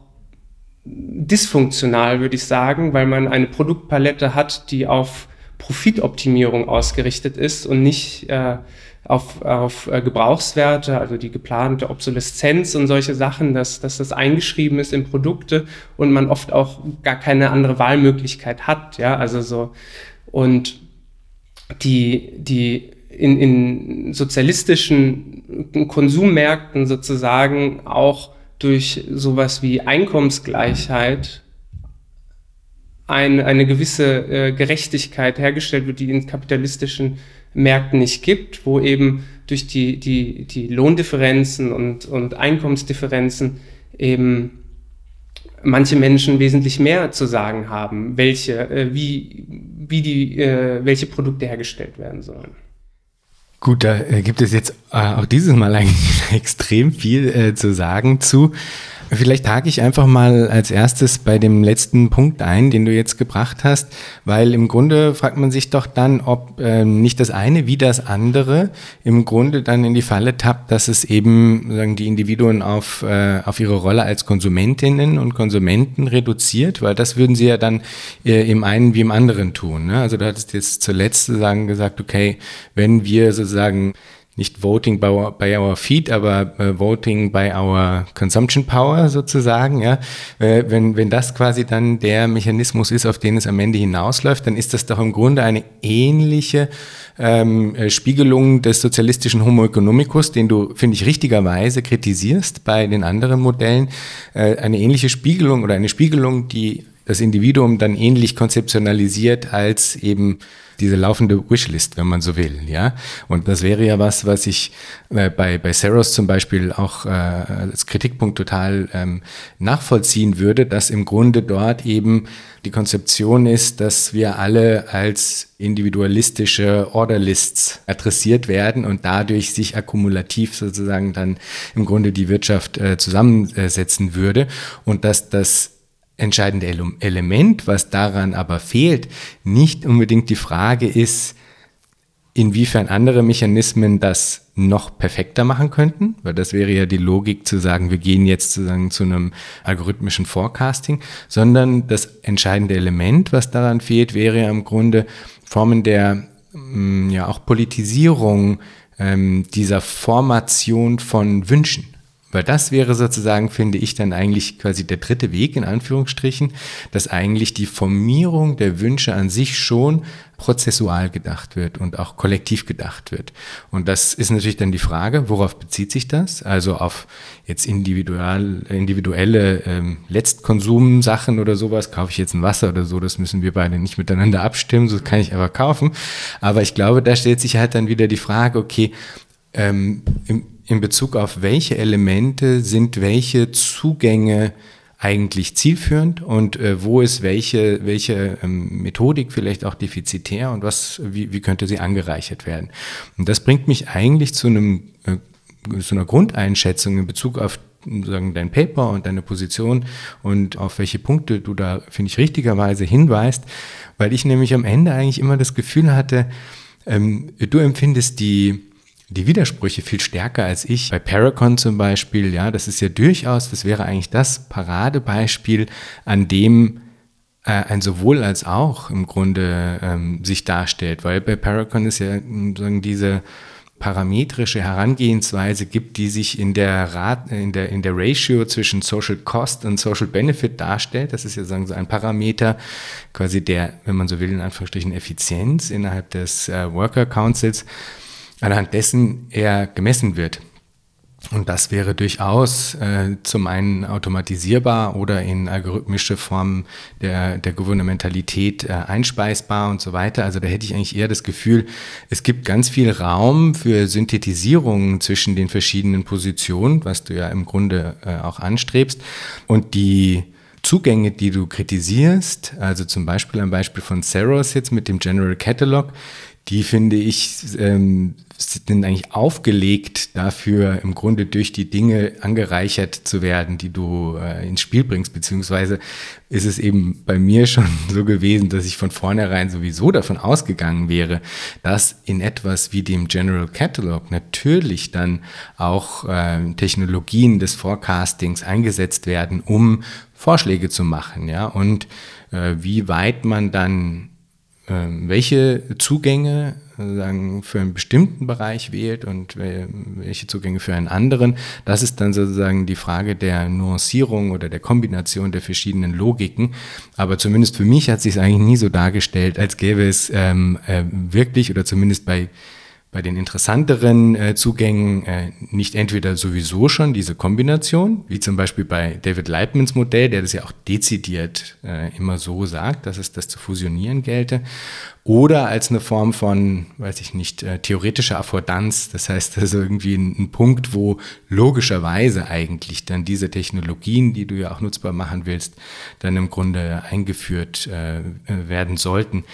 dysfunktional, würde ich sagen, weil man eine Produktpalette hat, die auf Profitoptimierung ausgerichtet ist und nicht äh, auf, auf äh, Gebrauchswerte, also die geplante Obsoleszenz und solche Sachen, dass, dass das eingeschrieben ist in Produkte und man oft auch gar keine andere Wahlmöglichkeit hat, ja, also so. Und die, die in, in sozialistischen Konsummärkten sozusagen auch durch sowas wie Einkommensgleichheit ein, eine gewisse äh, Gerechtigkeit hergestellt wird, die in kapitalistischen Märkten nicht gibt, wo eben durch die, die, die Lohndifferenzen und, und Einkommensdifferenzen eben manche Menschen wesentlich mehr zu sagen haben, welche, äh, wie, wie die, äh, welche Produkte hergestellt werden sollen. Gut, da äh, gibt es jetzt äh, auch dieses Mal eigentlich extrem viel äh, zu sagen zu. Vielleicht hake ich einfach mal als erstes bei dem letzten Punkt ein, den du jetzt gebracht hast, weil im Grunde fragt man sich doch dann, ob äh, nicht das eine wie das andere im Grunde dann in die Falle tappt, dass es eben sagen die Individuen auf, äh, auf ihre Rolle als Konsumentinnen und Konsumenten reduziert, weil das würden sie ja dann äh, im einen wie im anderen tun. Ne? Also du hattest jetzt zuletzt sagen gesagt, okay, wenn wir sozusagen nicht Voting by our, by our feet, aber äh, Voting by our consumption power sozusagen, ja. Äh, wenn, wenn das quasi dann der Mechanismus ist, auf den es am Ende hinausläuft, dann ist das doch im Grunde eine ähnliche ähm, äh, Spiegelung des sozialistischen Homo economicus, den du, finde ich, richtigerweise kritisierst bei den anderen Modellen, äh, eine ähnliche Spiegelung oder eine Spiegelung, die das Individuum dann ähnlich konzeptionalisiert als eben diese laufende Wishlist, wenn man so will, ja. Und das wäre ja was, was ich äh, bei, bei Saros zum Beispiel auch äh, als Kritikpunkt total ähm, nachvollziehen würde, dass im Grunde dort eben die Konzeption ist, dass wir alle als individualistische Orderlists adressiert werden und dadurch sich akkumulativ sozusagen dann im Grunde die Wirtschaft äh, zusammensetzen würde und dass das entscheidende Element, was daran aber fehlt, nicht unbedingt die Frage ist, inwiefern andere Mechanismen das noch perfekter machen könnten, weil das wäre ja die Logik zu sagen, wir gehen jetzt sozusagen zu einem algorithmischen Forecasting, sondern das entscheidende Element, was daran fehlt, wäre ja im Grunde Formen der mm, ja auch Politisierung ähm, dieser Formation von Wünschen. Weil das wäre sozusagen, finde ich, dann eigentlich quasi der dritte Weg in Anführungsstrichen, dass eigentlich die Formierung der Wünsche an sich schon prozessual gedacht wird und auch kollektiv gedacht wird. Und das ist natürlich dann die Frage, worauf bezieht sich das? Also auf jetzt individual, individuelle ähm, Letztkonsumsachen oder sowas, kaufe ich jetzt ein Wasser oder so, das müssen wir beide nicht miteinander abstimmen, so kann ich aber kaufen. Aber ich glaube, da stellt sich halt dann wieder die Frage, okay, ähm, im, in Bezug auf welche Elemente sind welche Zugänge eigentlich zielführend und äh, wo ist welche, welche ähm, Methodik vielleicht auch defizitär und was, wie, wie könnte sie angereichert werden. Und das bringt mich eigentlich zu einem, äh, zu einer Grundeinschätzung in Bezug auf sagen, dein Paper und deine Position und auf welche Punkte du da, finde ich, richtigerweise hinweist, weil ich nämlich am Ende eigentlich immer das Gefühl hatte, ähm, du empfindest die die Widersprüche viel stärker als ich. Bei Paracon zum Beispiel, ja, das ist ja durchaus, das wäre eigentlich das Paradebeispiel, an dem äh, ein sowohl als auch im Grunde ähm, sich darstellt, weil bei Paracon ist ja sagen, diese parametrische Herangehensweise gibt, die sich in der, Rat, in, der, in der Ratio zwischen Social Cost und Social Benefit darstellt. Das ist ja sagen so ein Parameter, quasi der, wenn man so will, in Anführungsstrichen Effizienz innerhalb des äh, Worker Councils anhand dessen er gemessen wird. Und das wäre durchaus äh, zum einen automatisierbar oder in algorithmische Formen der, der Gouvernementalität äh, einspeisbar und so weiter. Also da hätte ich eigentlich eher das Gefühl, es gibt ganz viel Raum für Synthetisierungen zwischen den verschiedenen Positionen, was du ja im Grunde äh, auch anstrebst. Und die Zugänge, die du kritisierst, also zum Beispiel ein Beispiel von Saros jetzt mit dem General Catalog, die finde ich ähm, sind eigentlich aufgelegt dafür, im Grunde durch die Dinge angereichert zu werden, die du äh, ins Spiel bringst, beziehungsweise ist es eben bei mir schon so gewesen, dass ich von vornherein sowieso davon ausgegangen wäre, dass in etwas wie dem General Catalog natürlich dann auch äh, Technologien des Forecastings eingesetzt werden, um Vorschläge zu machen, ja, und äh, wie weit man dann ähm, welche Zugänge sozusagen für einen bestimmten Bereich wählt und welche Zugänge für einen anderen. Das ist dann sozusagen die Frage der Nuancierung oder der Kombination der verschiedenen Logiken. Aber zumindest für mich hat sich es eigentlich nie so dargestellt, als gäbe es ähm, äh, wirklich oder zumindest bei bei den interessanteren äh, Zugängen äh, nicht entweder sowieso schon diese Kombination, wie zum Beispiel bei David Leitmans Modell, der das ja auch dezidiert äh, immer so sagt, dass es das zu fusionieren gelte, oder als eine Form von, weiß ich nicht, äh, theoretischer Affordanz, das heißt also irgendwie ein, ein Punkt, wo logischerweise eigentlich dann diese Technologien, die du ja auch nutzbar machen willst, dann im Grunde eingeführt äh, werden sollten.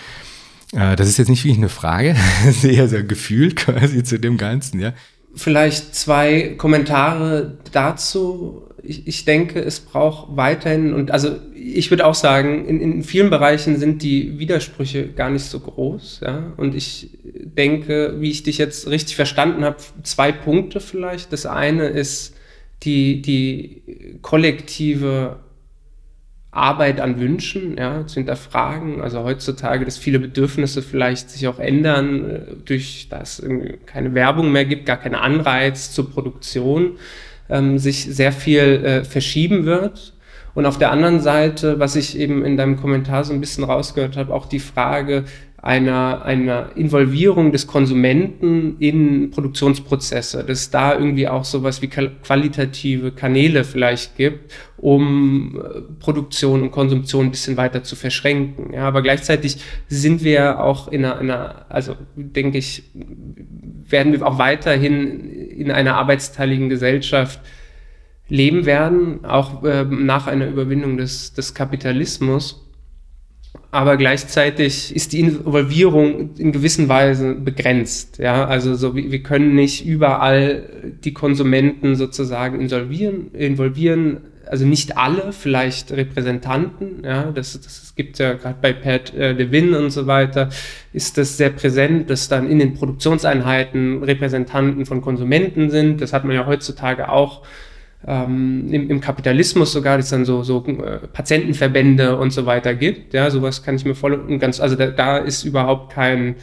Äh, das ist jetzt nicht wirklich eine Frage, sehr, sehr gefühlt quasi zu dem Ganzen, ja. vielleicht zwei Kommentare dazu. Ich, ich denke, es braucht weiterhin, und also ich würde auch sagen, in, in vielen Bereichen sind die Widersprüche gar nicht so groß. Ja? Und ich denke, wie ich dich jetzt richtig verstanden habe, zwei Punkte vielleicht. Das eine ist die, die kollektive Arbeit an Wünschen ja, zu hinterfragen. Also heutzutage, dass viele Bedürfnisse vielleicht sich auch ändern, äh, durch dass es keine Werbung mehr gibt, gar keinen Anreiz zur Produktion, ähm, sich sehr viel äh, verschieben wird. Und auf der anderen Seite, was ich eben in deinem Kommentar so ein bisschen rausgehört habe, auch die Frage, einer, einer Involvierung des Konsumenten in Produktionsprozesse, dass da irgendwie auch sowas wie qualitative Kanäle vielleicht gibt, um äh, Produktion und Konsumtion ein bisschen weiter zu verschränken. Ja, aber gleichzeitig sind wir auch in einer, in einer also denke ich, werden wir auch weiterhin in einer arbeitsteiligen Gesellschaft leben werden, auch äh, nach einer Überwindung des, des Kapitalismus aber gleichzeitig ist die Involvierung in gewissen Weise begrenzt. Ja, also so, wir können nicht überall die Konsumenten sozusagen involvieren, involvieren also nicht alle, vielleicht Repräsentanten, ja, das, das gibt ja gerade bei Pat äh, Levin und so weiter, ist das sehr präsent, dass dann in den Produktionseinheiten Repräsentanten von Konsumenten sind. Das hat man ja heutzutage auch ähm, im, im, Kapitalismus sogar, dass es dann so, so äh, Patientenverbände und so weiter gibt. Ja, sowas kann ich mir voll und ganz, also da, da ist überhaupt kein,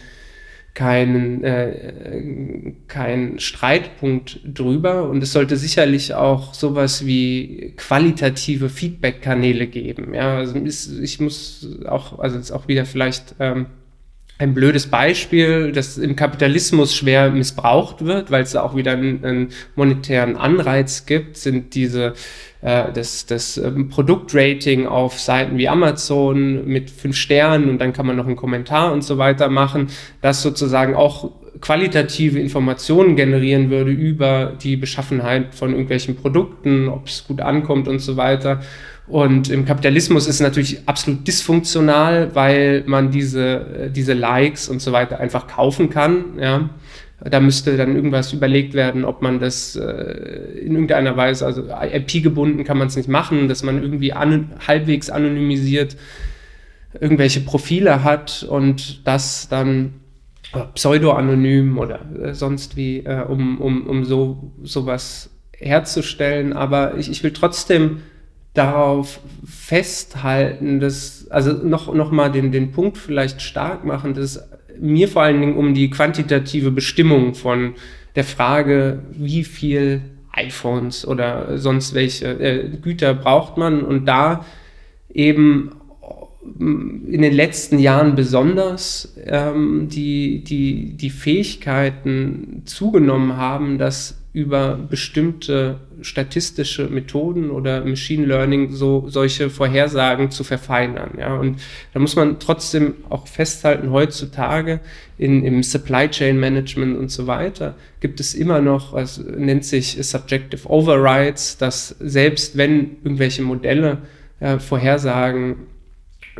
kein, äh, kein Streitpunkt drüber und es sollte sicherlich auch sowas wie qualitative Feedback-Kanäle geben. Ja, also ich muss auch, also jetzt auch wieder vielleicht ähm, ein blödes Beispiel, das im Kapitalismus schwer missbraucht wird, weil es auch wieder einen, einen monetären Anreiz gibt, sind diese äh, das, das ähm, Produktrating auf Seiten wie Amazon mit fünf Sternen und dann kann man noch einen Kommentar und so weiter machen, das sozusagen auch qualitative Informationen generieren würde über die Beschaffenheit von irgendwelchen Produkten, ob es gut ankommt und so weiter. Und im Kapitalismus ist es natürlich absolut dysfunktional, weil man diese, äh, diese Likes und so weiter einfach kaufen kann. Ja. Da müsste dann irgendwas überlegt werden, ob man das äh, in irgendeiner Weise, also IP-gebunden kann man es nicht machen, dass man irgendwie an, halbwegs anonymisiert irgendwelche Profile hat und das dann pseudo-anonym oder äh, sonst wie, äh, um, um, um so sowas herzustellen. Aber ich, ich will trotzdem darauf festhalten, dass, also noch, noch mal den, den Punkt vielleicht stark machen, dass mir vor allen Dingen um die quantitative Bestimmung von der Frage, wie viel iPhones oder sonst welche äh, Güter braucht man und da eben in den letzten Jahren besonders ähm, die, die, die Fähigkeiten zugenommen haben, dass über bestimmte statistische Methoden oder Machine Learning so solche Vorhersagen zu verfeinern. Ja, und da muss man trotzdem auch festhalten, heutzutage in, im Supply Chain Management und so weiter gibt es immer noch, was nennt sich Subjective Overrides, dass selbst wenn irgendwelche Modelle äh, Vorhersagen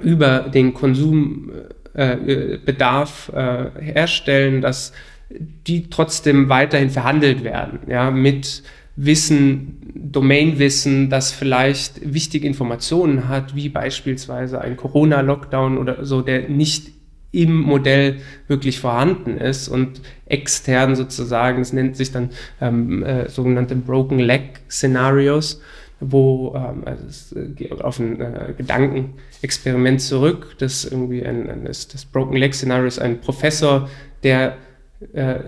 über den Konsumbedarf äh, äh, herstellen, dass die trotzdem weiterhin verhandelt werden, ja, mit Wissen, Domainwissen, das vielleicht wichtige Informationen hat, wie beispielsweise ein Corona-Lockdown oder so, der nicht im Modell wirklich vorhanden ist und extern sozusagen, es nennt sich dann ähm, äh, sogenannte Broken Leg Szenarios, wo ähm, also es geht auf ein äh, Gedankenexperiment zurück, das irgendwie ein, ein das, das Broken Leg Szenario ist ein Professor, der äh,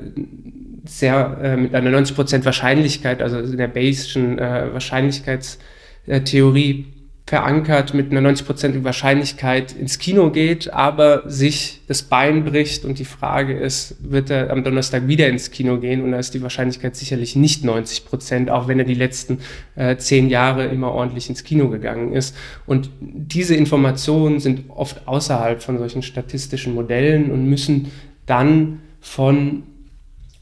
sehr äh, mit einer 90% Wahrscheinlichkeit, also in der Bayes'schen äh, Wahrscheinlichkeitstheorie verankert, mit einer 90% Wahrscheinlichkeit ins Kino geht, aber sich das Bein bricht und die Frage ist, wird er am Donnerstag wieder ins Kino gehen und da ist die Wahrscheinlichkeit sicherlich nicht 90%, auch wenn er die letzten äh, zehn Jahre immer ordentlich ins Kino gegangen ist. Und diese Informationen sind oft außerhalb von solchen statistischen Modellen und müssen dann von,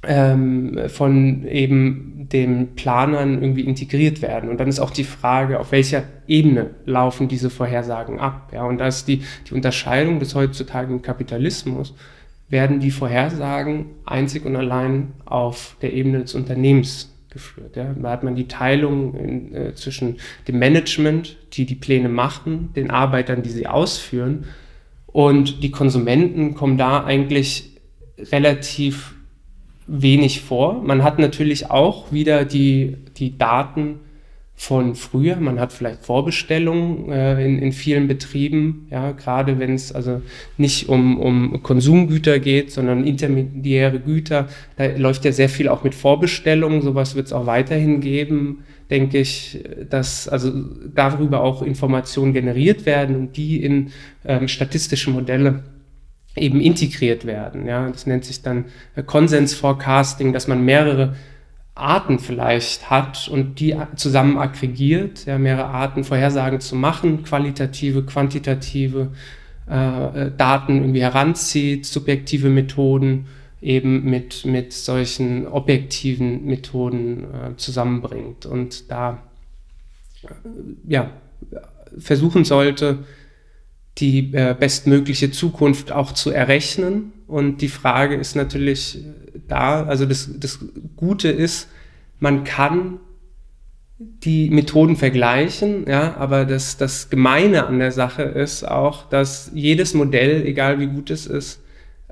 ähm, von eben den Planern irgendwie integriert werden. Und dann ist auch die Frage, auf welcher Ebene laufen diese Vorhersagen ab. Ja? Und da ist die, die Unterscheidung des heutzutage Kapitalismus werden die Vorhersagen einzig und allein auf der Ebene des Unternehmens geführt. Ja. Da hat man die Teilung in, äh, zwischen dem Management, die die Pläne machen, den Arbeitern, die sie ausführen, und die Konsumenten kommen da eigentlich relativ wenig vor. Man hat natürlich auch wieder die, die Daten von früher. Man hat vielleicht Vorbestellungen äh, in, in vielen Betrieben, ja, gerade wenn es also nicht um, um Konsumgüter geht, sondern intermediäre Güter. Da läuft ja sehr viel auch mit Vorbestellungen. Sowas wird es auch weiterhin geben, denke ich, dass also darüber auch Informationen generiert werden und die in ähm, statistische Modelle eben integriert werden. Ja, das nennt sich dann Konsens-Forecasting, dass man mehrere Arten vielleicht hat und die zusammen aggregiert, ja, mehrere Arten Vorhersagen zu machen, qualitative, quantitative äh, äh, Daten irgendwie heranzieht, subjektive Methoden eben mit, mit solchen objektiven Methoden äh, zusammenbringt und da äh, ja, versuchen sollte, die äh, bestmögliche Zukunft auch zu errechnen. Und die Frage ist natürlich da, also das, das Gute ist, man kann die Methoden vergleichen, ja, aber das, das Gemeine an der Sache ist auch, dass jedes Modell, egal wie gut es ist,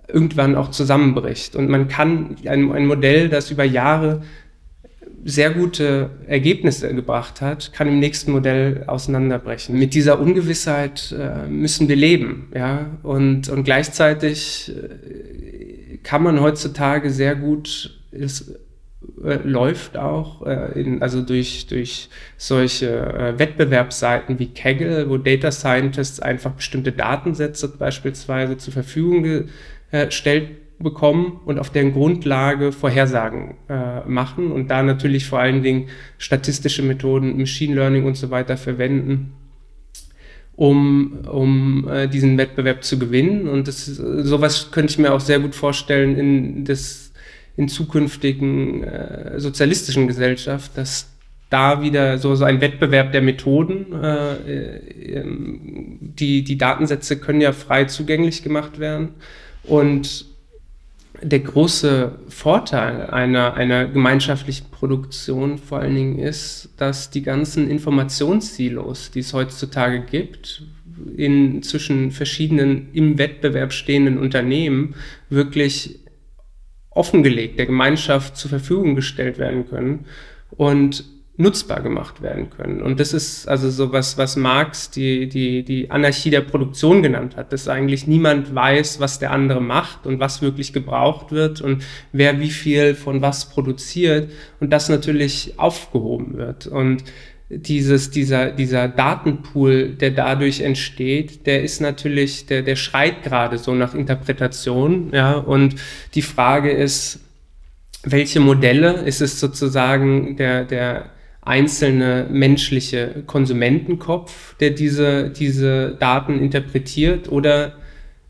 irgendwann auch zusammenbricht. Und man kann ein, ein Modell, das über Jahre sehr gute Ergebnisse gebracht hat, kann im nächsten Modell auseinanderbrechen. Mit dieser Ungewissheit äh, müssen wir leben, ja, und, und gleichzeitig äh, kann man heutzutage sehr gut, es äh, läuft auch, äh, in, also durch, durch solche äh, Wettbewerbsseiten wie Kaggle, wo Data Scientists einfach bestimmte Datensätze beispielsweise zur Verfügung gestellt bekommen und auf deren Grundlage Vorhersagen äh, machen und da natürlich vor allen Dingen statistische Methoden, Machine Learning und so weiter verwenden, um, um äh, diesen Wettbewerb zu gewinnen. Und das, sowas könnte ich mir auch sehr gut vorstellen in, des, in zukünftigen äh, sozialistischen Gesellschaft, dass da wieder so, so ein Wettbewerb der Methoden. Äh, ähm, die, die Datensätze können ja frei zugänglich gemacht werden. Und der große Vorteil einer, einer gemeinschaftlichen Produktion vor allen Dingen ist, dass die ganzen Informationssilos, die es heutzutage gibt, in, zwischen verschiedenen im Wettbewerb stehenden Unternehmen wirklich offengelegt der Gemeinschaft zur Verfügung gestellt werden können. Und nutzbar gemacht werden können. Und das ist also so was, was Marx die, die, die Anarchie der Produktion genannt hat, dass eigentlich niemand weiß, was der andere macht und was wirklich gebraucht wird und wer wie viel von was produziert und das natürlich aufgehoben wird. Und dieses, dieser, dieser Datenpool, der dadurch entsteht, der ist natürlich, der, der schreit gerade so nach Interpretation, ja, und die Frage ist, welche Modelle ist es sozusagen der, der, einzelne menschliche Konsumentenkopf, der diese, diese Daten interpretiert, oder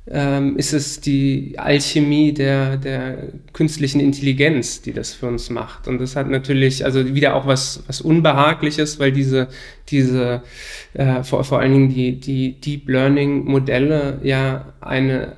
ähm, ist es die Alchemie der, der künstlichen Intelligenz, die das für uns macht? Und das hat natürlich also wieder auch was, was Unbehagliches, weil diese, diese äh, vor, vor allen Dingen die, die Deep Learning Modelle ja eine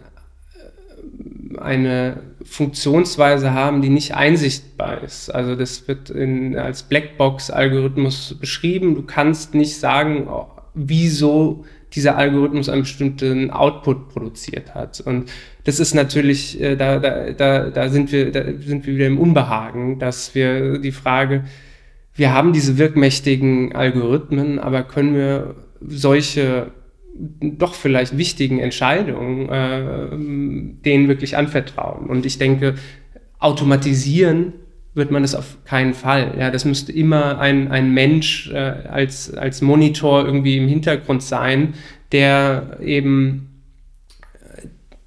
eine Funktionsweise haben, die nicht einsichtbar ist. Also das wird in, als Blackbox-Algorithmus beschrieben. Du kannst nicht sagen, wieso dieser Algorithmus einen bestimmten Output produziert hat. Und das ist natürlich, äh, da, da, da, da, sind wir, da sind wir wieder im Unbehagen, dass wir die Frage, wir haben diese wirkmächtigen Algorithmen, aber können wir solche doch vielleicht wichtigen Entscheidungen äh, denen wirklich anvertrauen. Und ich denke, automatisieren wird man es auf keinen Fall. Ja, das müsste immer ein, ein Mensch äh, als, als Monitor irgendwie im Hintergrund sein, der eben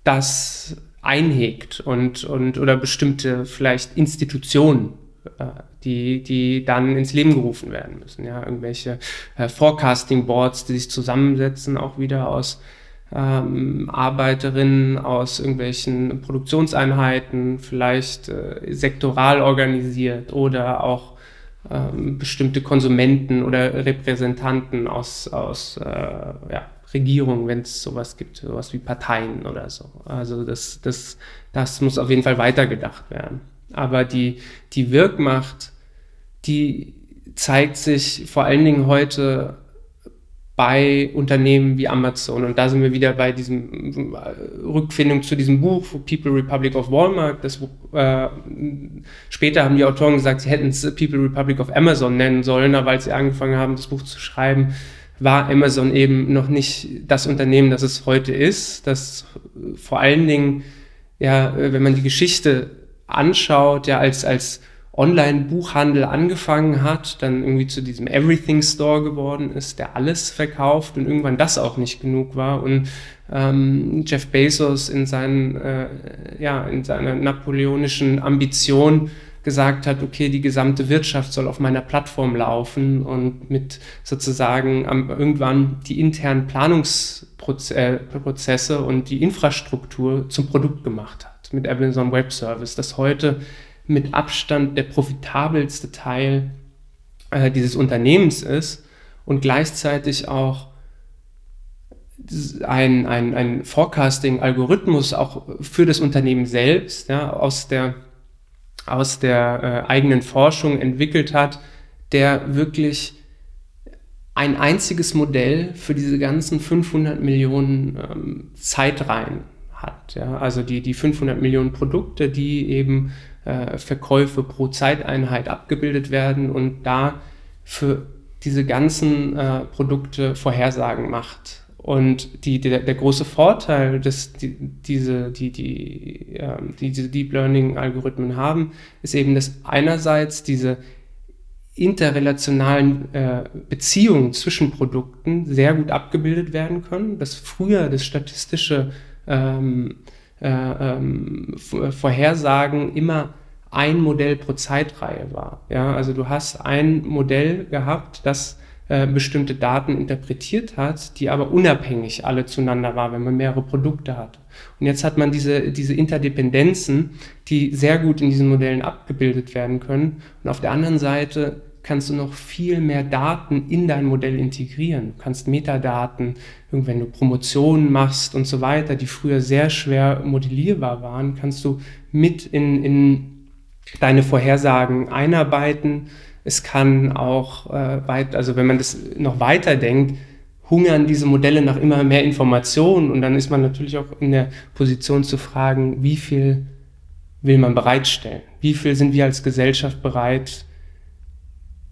das einhegt und, und oder bestimmte vielleicht Institutionen äh, die, die dann ins Leben gerufen werden müssen. Ja, irgendwelche äh, Forecasting-Boards, die sich zusammensetzen, auch wieder aus ähm, Arbeiterinnen aus irgendwelchen Produktionseinheiten, vielleicht äh, sektoral organisiert oder auch ähm, bestimmte Konsumenten oder Repräsentanten aus, aus äh, ja, Regierung, wenn es sowas gibt, sowas wie Parteien oder so. Also das, das, das muss auf jeden Fall weitergedacht werden. Aber die, die Wirkmacht, die zeigt sich vor allen Dingen heute bei Unternehmen wie Amazon. Und da sind wir wieder bei diesem äh, Rückfindung zu diesem Buch People Republic of Walmart. Das, äh, später haben die Autoren gesagt, sie hätten es People Republic of Amazon nennen sollen, aber als sie angefangen haben, das Buch zu schreiben, war Amazon eben noch nicht das Unternehmen, das es heute ist. Das vor allen Dingen, ja, wenn man die Geschichte anschaut, ja, als, als Online-Buchhandel angefangen hat, dann irgendwie zu diesem Everything Store geworden ist, der alles verkauft und irgendwann das auch nicht genug war und ähm, Jeff Bezos in, seinen, äh, ja, in seiner napoleonischen Ambition gesagt hat, okay, die gesamte Wirtschaft soll auf meiner Plattform laufen und mit sozusagen am, irgendwann die internen Planungsprozesse und die Infrastruktur zum Produkt gemacht hat mit Amazon Web Service, das heute mit Abstand der profitabelste Teil äh, dieses Unternehmens ist und gleichzeitig auch ein, ein, ein Forecasting-Algorithmus auch für das Unternehmen selbst ja, aus der, aus der äh, eigenen Forschung entwickelt hat, der wirklich ein einziges Modell für diese ganzen 500 Millionen ähm, Zeitreihen hat. Ja? Also die, die 500 Millionen Produkte, die eben äh, Verkäufe pro Zeiteinheit abgebildet werden und da für diese ganzen äh, Produkte Vorhersagen macht. Und die, der, der große Vorteil, dass die, diese, die, die, äh, die diese Deep Learning-Algorithmen haben, ist eben, dass einerseits diese interrelationalen äh, Beziehungen zwischen Produkten sehr gut abgebildet werden können, dass früher das statistische ähm, äh, ähm, Vorhersagen immer ein Modell pro Zeitreihe war. Ja, also du hast ein Modell gehabt, das äh, bestimmte Daten interpretiert hat, die aber unabhängig alle zueinander war, wenn man mehrere Produkte hat. Und jetzt hat man diese, diese Interdependenzen, die sehr gut in diesen Modellen abgebildet werden können. Und auf der anderen Seite kannst du noch viel mehr Daten in dein Modell integrieren. Du kannst Metadaten, wenn du Promotionen machst und so weiter, die früher sehr schwer modellierbar waren, kannst du mit in, in deine Vorhersagen einarbeiten. Es kann auch äh, weit, also wenn man das noch weiter denkt, hungern diese Modelle nach immer mehr Informationen und dann ist man natürlich auch in der Position zu fragen, wie viel will man bereitstellen? Wie viel sind wir als Gesellschaft bereit,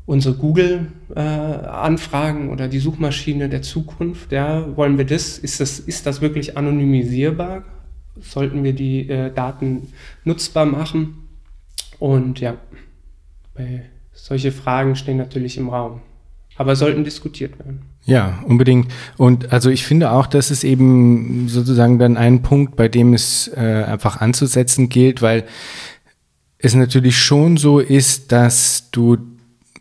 unsere Google-Anfragen äh, oder die Suchmaschine der Zukunft, ja, wollen wir das? Ist das, ist das wirklich anonymisierbar? Sollten wir die äh, Daten nutzbar machen? Und ja, solche Fragen stehen natürlich im Raum, aber sollten diskutiert werden. Ja, unbedingt. Und also ich finde auch, dass es eben sozusagen dann ein Punkt, bei dem es äh, einfach anzusetzen gilt, weil es natürlich schon so ist, dass du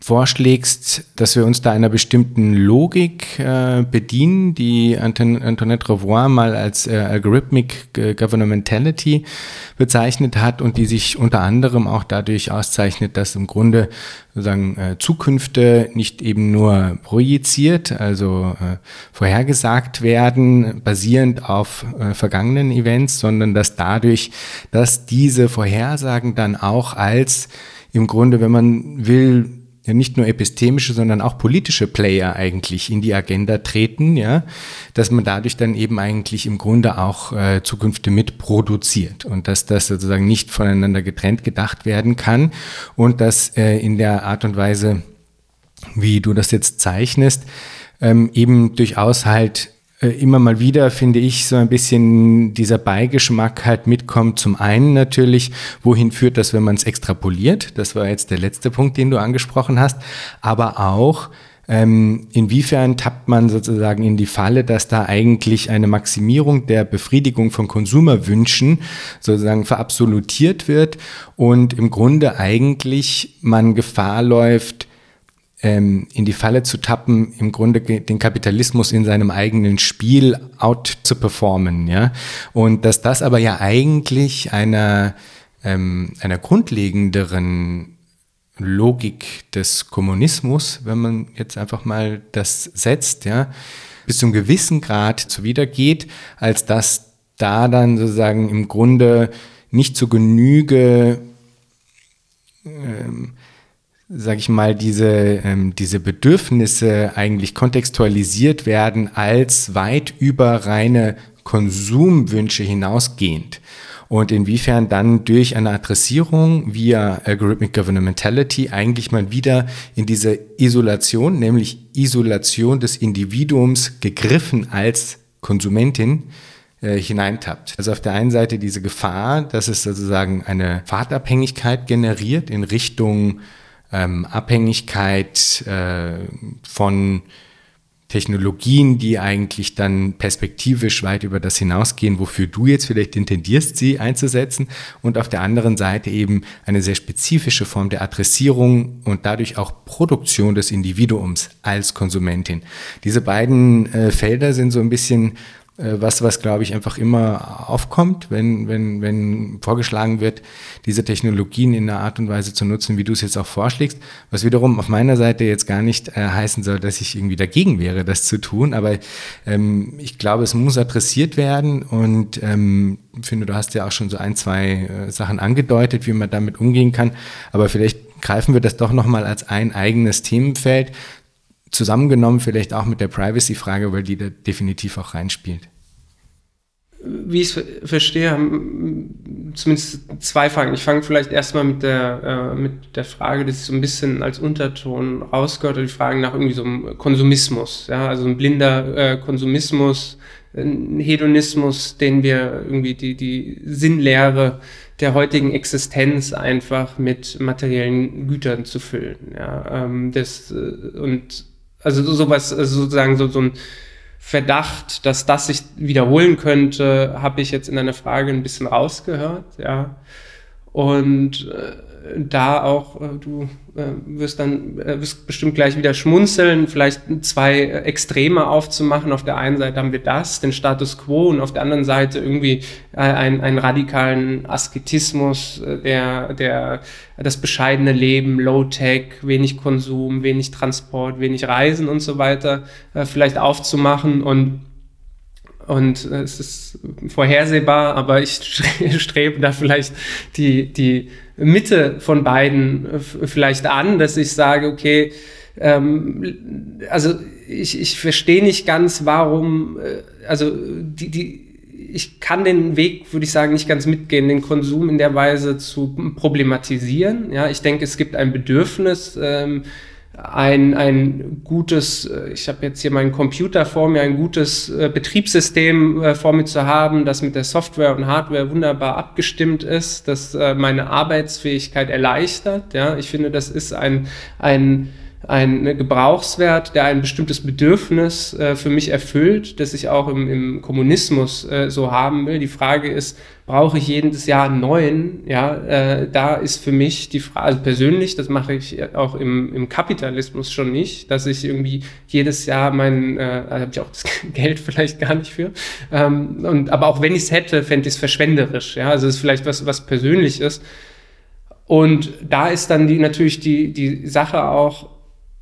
vorschlägst, dass wir uns da einer bestimmten Logik äh, bedienen, die Anton Antoinette Revoir mal als äh, Algorithmic Governmentality bezeichnet hat und die sich unter anderem auch dadurch auszeichnet, dass im Grunde sozusagen äh, Zukünfte nicht eben nur projiziert, also äh, vorhergesagt werden, basierend auf äh, vergangenen Events, sondern dass dadurch, dass diese Vorhersagen dann auch als im Grunde, wenn man will, ja nicht nur epistemische, sondern auch politische Player eigentlich in die Agenda treten, ja, dass man dadurch dann eben eigentlich im Grunde auch äh, Zukünfte mitproduziert und dass das sozusagen nicht voneinander getrennt gedacht werden kann und dass äh, in der Art und Weise, wie du das jetzt zeichnest, ähm, eben durchaus halt immer mal wieder, finde ich, so ein bisschen dieser Beigeschmack halt mitkommt. Zum einen natürlich, wohin führt das, wenn man es extrapoliert? Das war jetzt der letzte Punkt, den du angesprochen hast. Aber auch, ähm, inwiefern tappt man sozusagen in die Falle, dass da eigentlich eine Maximierung der Befriedigung von Konsumerwünschen sozusagen verabsolutiert wird und im Grunde eigentlich man Gefahr läuft, ähm, in die Falle zu tappen, im Grunde den Kapitalismus in seinem eigenen Spiel out zu performen, ja. Und dass das aber ja eigentlich einer, ähm, einer grundlegenderen Logik des Kommunismus, wenn man jetzt einfach mal das setzt, ja, bis zum gewissen Grad zuwidergeht, als dass da dann sozusagen im Grunde nicht zu Genüge ähm, sag ich mal, diese, ähm, diese Bedürfnisse eigentlich kontextualisiert werden als weit über reine Konsumwünsche hinausgehend. Und inwiefern dann durch eine Adressierung via Algorithmic Governmentality eigentlich mal wieder in diese Isolation, nämlich Isolation des Individuums gegriffen als Konsumentin, äh, hineintappt. Also auf der einen Seite diese Gefahr, dass es sozusagen eine Fahrtabhängigkeit generiert in Richtung ähm, Abhängigkeit äh, von Technologien, die eigentlich dann perspektivisch weit über das hinausgehen, wofür du jetzt vielleicht intendierst, sie einzusetzen. Und auf der anderen Seite eben eine sehr spezifische Form der Adressierung und dadurch auch Produktion des Individuums als Konsumentin. Diese beiden äh, Felder sind so ein bisschen was, was glaube ich einfach immer aufkommt, wenn, wenn, wenn vorgeschlagen wird, diese Technologien in einer Art und Weise zu nutzen, wie du es jetzt auch vorschlägst, was wiederum auf meiner Seite jetzt gar nicht äh, heißen soll, dass ich irgendwie dagegen wäre, das zu tun, aber ähm, ich glaube, es muss adressiert werden. Und ähm, finde, du hast ja auch schon so ein, zwei äh, Sachen angedeutet, wie man damit umgehen kann, aber vielleicht greifen wir das doch nochmal als ein eigenes Themenfeld, zusammengenommen vielleicht auch mit der Privacy-Frage, weil die da definitiv auch reinspielt. Wie ich es verstehe, haben zumindest zwei Fragen. Ich fange vielleicht erstmal mit der, äh, mit der Frage, ich so ein bisschen als Unterton rausgehört die Fragen nach irgendwie so einem Konsumismus. Ja? Also ein blinder äh, Konsumismus, ein Hedonismus, den wir irgendwie die, die Sinnlehre der heutigen Existenz einfach mit materiellen Gütern zu füllen. Ja? Ähm, das, äh, und also sowas, also sozusagen so, so ein Verdacht, dass das sich wiederholen könnte, habe ich jetzt in einer Frage ein bisschen rausgehört, ja. Und äh, da auch, äh, du äh, wirst dann äh, wirst bestimmt gleich wieder schmunzeln, vielleicht zwei Extreme aufzumachen. Auf der einen Seite haben wir das, den Status quo, und auf der anderen Seite irgendwie einen, einen radikalen Asketismus, der, der das bescheidene Leben, Low-Tech, wenig Konsum, wenig Transport, wenig Reisen und so weiter vielleicht aufzumachen und und es ist vorhersehbar, aber ich strebe da vielleicht die, die Mitte von beiden vielleicht an, dass ich sage, okay, ähm, also ich, ich verstehe nicht ganz, warum, äh, also die, die, ich kann den Weg, würde ich sagen, nicht ganz mitgehen, den Konsum in der Weise zu problematisieren. Ja, ich denke, es gibt ein Bedürfnis, ähm, ein, ein gutes, äh, ich habe jetzt hier meinen Computer vor mir, ein gutes äh, Betriebssystem äh, vor mir zu haben, das mit der Software und Hardware wunderbar abgestimmt ist, das äh, meine Arbeitsfähigkeit erleichtert. Ja, ich finde, das ist ein, ein ein Gebrauchswert, der ein bestimmtes Bedürfnis äh, für mich erfüllt, das ich auch im, im Kommunismus äh, so haben will. Die Frage ist, brauche ich jedes Jahr einen neuen? Ja, äh, da ist für mich die Frage, also persönlich, das mache ich auch im, im Kapitalismus schon nicht, dass ich irgendwie jedes Jahr mein, äh, da habe ich auch das Geld vielleicht gar nicht für. Ähm, und, aber auch wenn ich es hätte, fände ich es verschwenderisch. Ja, also es ist vielleicht was, was Persönliches. Und da ist dann die, natürlich die, die Sache auch,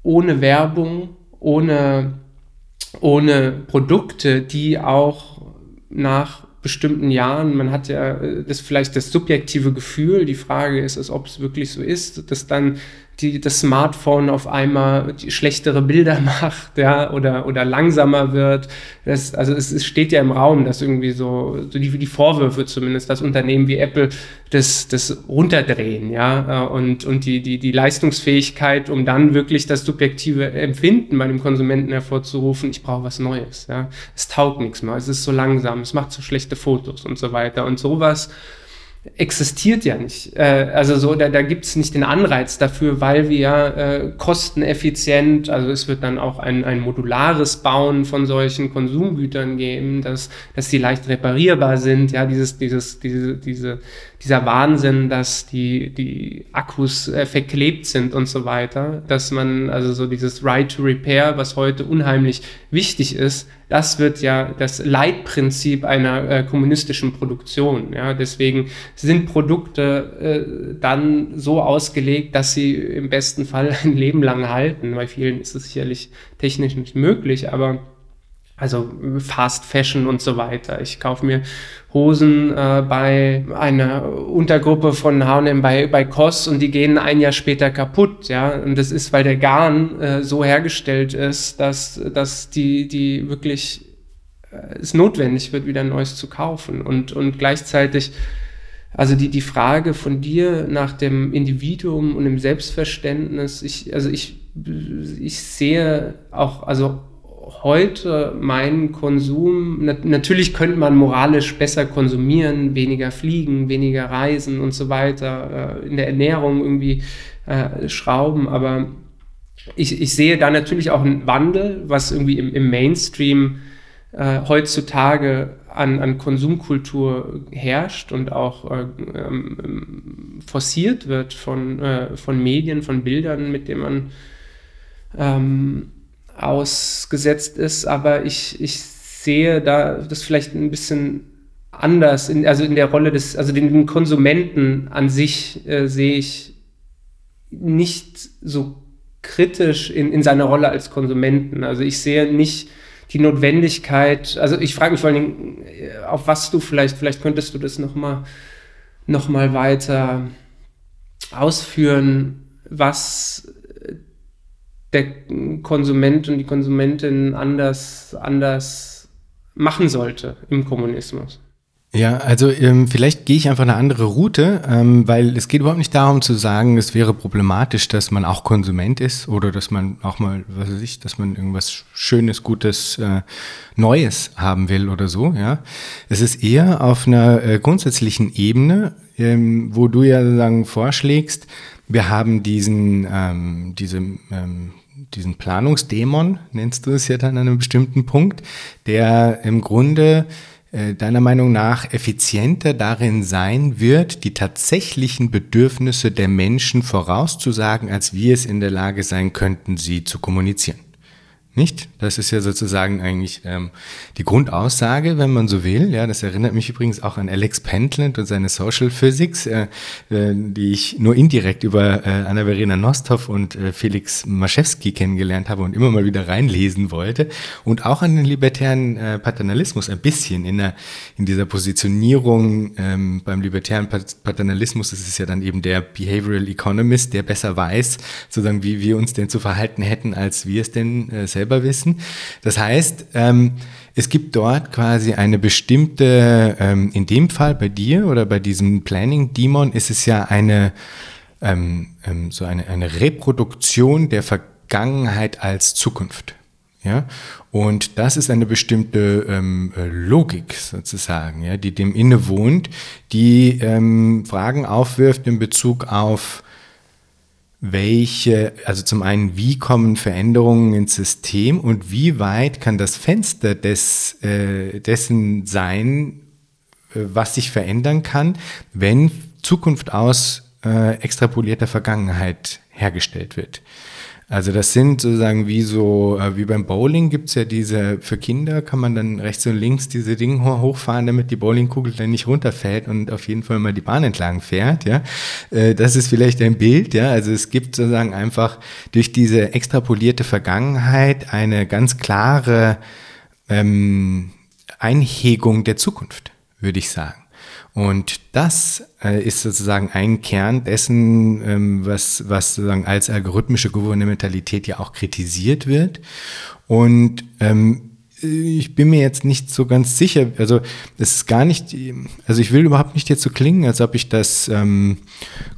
ohne Werbung, ohne, ohne Produkte, die auch nach bestimmten Jahren, man hat ja äh, das vielleicht das subjektive Gefühl, die Frage ist ob es wirklich so ist, dass dann die, das Smartphone auf einmal schlechtere Bilder macht, ja, oder, oder langsamer wird. Das, also es, es steht ja im Raum, dass irgendwie so, so die, die Vorwürfe zumindest, dass Unternehmen wie Apple das, das runterdrehen, ja, und, und die, die, die Leistungsfähigkeit, um dann wirklich das subjektive Empfinden bei dem Konsumenten hervorzurufen, ich brauche was Neues, ja. Es taugt nichts mehr, es ist so langsam, es macht so schlechte Fotos und so weiter. Und sowas existiert ja nicht. Äh, also so, da, da gibt es nicht den Anreiz dafür, weil wir äh, kosteneffizient, also es wird dann auch ein, ein modulares Bauen von solchen Konsumgütern geben, dass, dass die leicht reparierbar sind, ja, dieses, dieses, diese, diese, dieser Wahnsinn, dass die, die Akkus äh, verklebt sind und so weiter, dass man, also so dieses Right to Repair, was heute unheimlich wichtig ist, das wird ja das Leitprinzip einer äh, kommunistischen Produktion. Ja? Deswegen sind Produkte äh, dann so ausgelegt, dass sie im besten Fall ein Leben lang halten. Bei vielen ist es sicherlich technisch nicht möglich, aber also Fast Fashion und so weiter. Ich kaufe mir Hosen äh, bei einer Untergruppe von H&M bei, bei COS und die gehen ein Jahr später kaputt, ja. Und das ist, weil der Garn äh, so hergestellt ist, dass, dass die, die wirklich äh, es notwendig wird, wieder Neues zu kaufen. Und, und gleichzeitig, also die, die Frage von dir nach dem Individuum und dem Selbstverständnis, ich, also ich, ich sehe auch, also heute meinen Konsum, nat natürlich könnte man moralisch besser konsumieren, weniger fliegen, weniger reisen und so weiter, äh, in der Ernährung irgendwie äh, schrauben, aber ich, ich sehe da natürlich auch einen Wandel, was irgendwie im, im Mainstream äh, heutzutage an, an Konsumkultur herrscht und auch äh, ähm, forciert wird von, äh, von Medien, von Bildern, mit denen man ähm, ausgesetzt ist, aber ich, ich sehe da das vielleicht ein bisschen anders, in, also in der Rolle des, also den Konsumenten an sich äh, sehe ich nicht so kritisch in, in seiner Rolle als Konsumenten. Also ich sehe nicht die Notwendigkeit, also ich frage mich vor allen Dingen, äh, auf was du vielleicht, vielleicht könntest du das nochmal noch mal weiter ausführen, was der Konsument und die Konsumentin anders, anders machen sollte im Kommunismus. Ja, also ähm, vielleicht gehe ich einfach eine andere Route, ähm, weil es geht überhaupt nicht darum zu sagen, es wäre problematisch, dass man auch Konsument ist oder dass man auch mal, was weiß ich, dass man irgendwas Schönes, Gutes, äh, Neues haben will oder so. Ja, es ist eher auf einer äh, grundsätzlichen Ebene, ähm, wo du ja sozusagen vorschlägst, wir haben diesen, ähm, diese ähm, diesen Planungsdämon, nennst du es ja dann an einem bestimmten Punkt, der im Grunde äh, deiner Meinung nach effizienter darin sein wird, die tatsächlichen Bedürfnisse der Menschen vorauszusagen, als wir es in der Lage sein könnten, sie zu kommunizieren. Nicht? Das ist ja sozusagen eigentlich ähm, die Grundaussage, wenn man so will. Ja, das erinnert mich übrigens auch an Alex Pentland und seine Social Physics, äh, äh, die ich nur indirekt über äh, Anna-Verena Nosthoff und äh, Felix Maschewski kennengelernt habe und immer mal wieder reinlesen wollte. Und auch an den libertären äh, Paternalismus ein bisschen in, der, in dieser Positionierung ähm, beim libertären Paternalismus ist es ja dann eben der Behavioral Economist, der besser weiß, sozusagen, wie wir uns denn zu verhalten hätten, als wir es denn äh, selber wissen. Das heißt, ähm, es gibt dort quasi eine bestimmte, ähm, in dem Fall bei dir oder bei diesem Planning Demon ist es ja eine, ähm, ähm, so eine, eine Reproduktion der Vergangenheit als Zukunft. Ja, und das ist eine bestimmte ähm, äh, Logik sozusagen, ja, die dem innewohnt, die ähm, Fragen aufwirft in Bezug auf welche, also zum einen, wie kommen Veränderungen ins System und wie weit kann das Fenster des, äh, dessen sein, äh, was sich verändern kann, wenn Zukunft aus äh, extrapolierter Vergangenheit hergestellt wird. Also das sind sozusagen wie so, äh, wie beim Bowling gibt's ja diese, für Kinder kann man dann rechts und links diese Dinge hochfahren, damit die Bowlingkugel dann nicht runterfällt und auf jeden Fall mal die Bahn entlang fährt, ja. Äh, das ist vielleicht ein Bild, ja. Also es gibt sozusagen einfach durch diese extrapolierte Vergangenheit eine ganz klare ähm, Einhegung der Zukunft, würde ich sagen. Und das äh, ist sozusagen ein Kern dessen, ähm, was, was sozusagen als algorithmische Gouvernementalität ja auch kritisiert wird. Und ähm, ich bin mir jetzt nicht so ganz sicher, also es ist gar nicht, also ich will überhaupt nicht jetzt so klingen, als ob ich das ähm,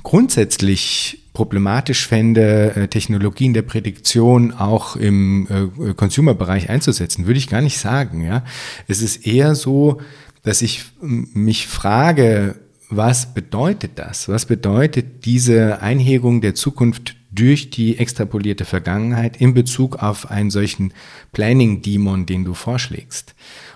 grundsätzlich problematisch fände, äh, Technologien der Prädiktion auch im äh, Consumer-Bereich einzusetzen, würde ich gar nicht sagen. Ja, es ist eher so, dass ich mich frage, was bedeutet das? Was bedeutet diese Einhegung der Zukunft durch die extrapolierte Vergangenheit in Bezug auf einen solchen Planning-Demon, den du vorschlägst?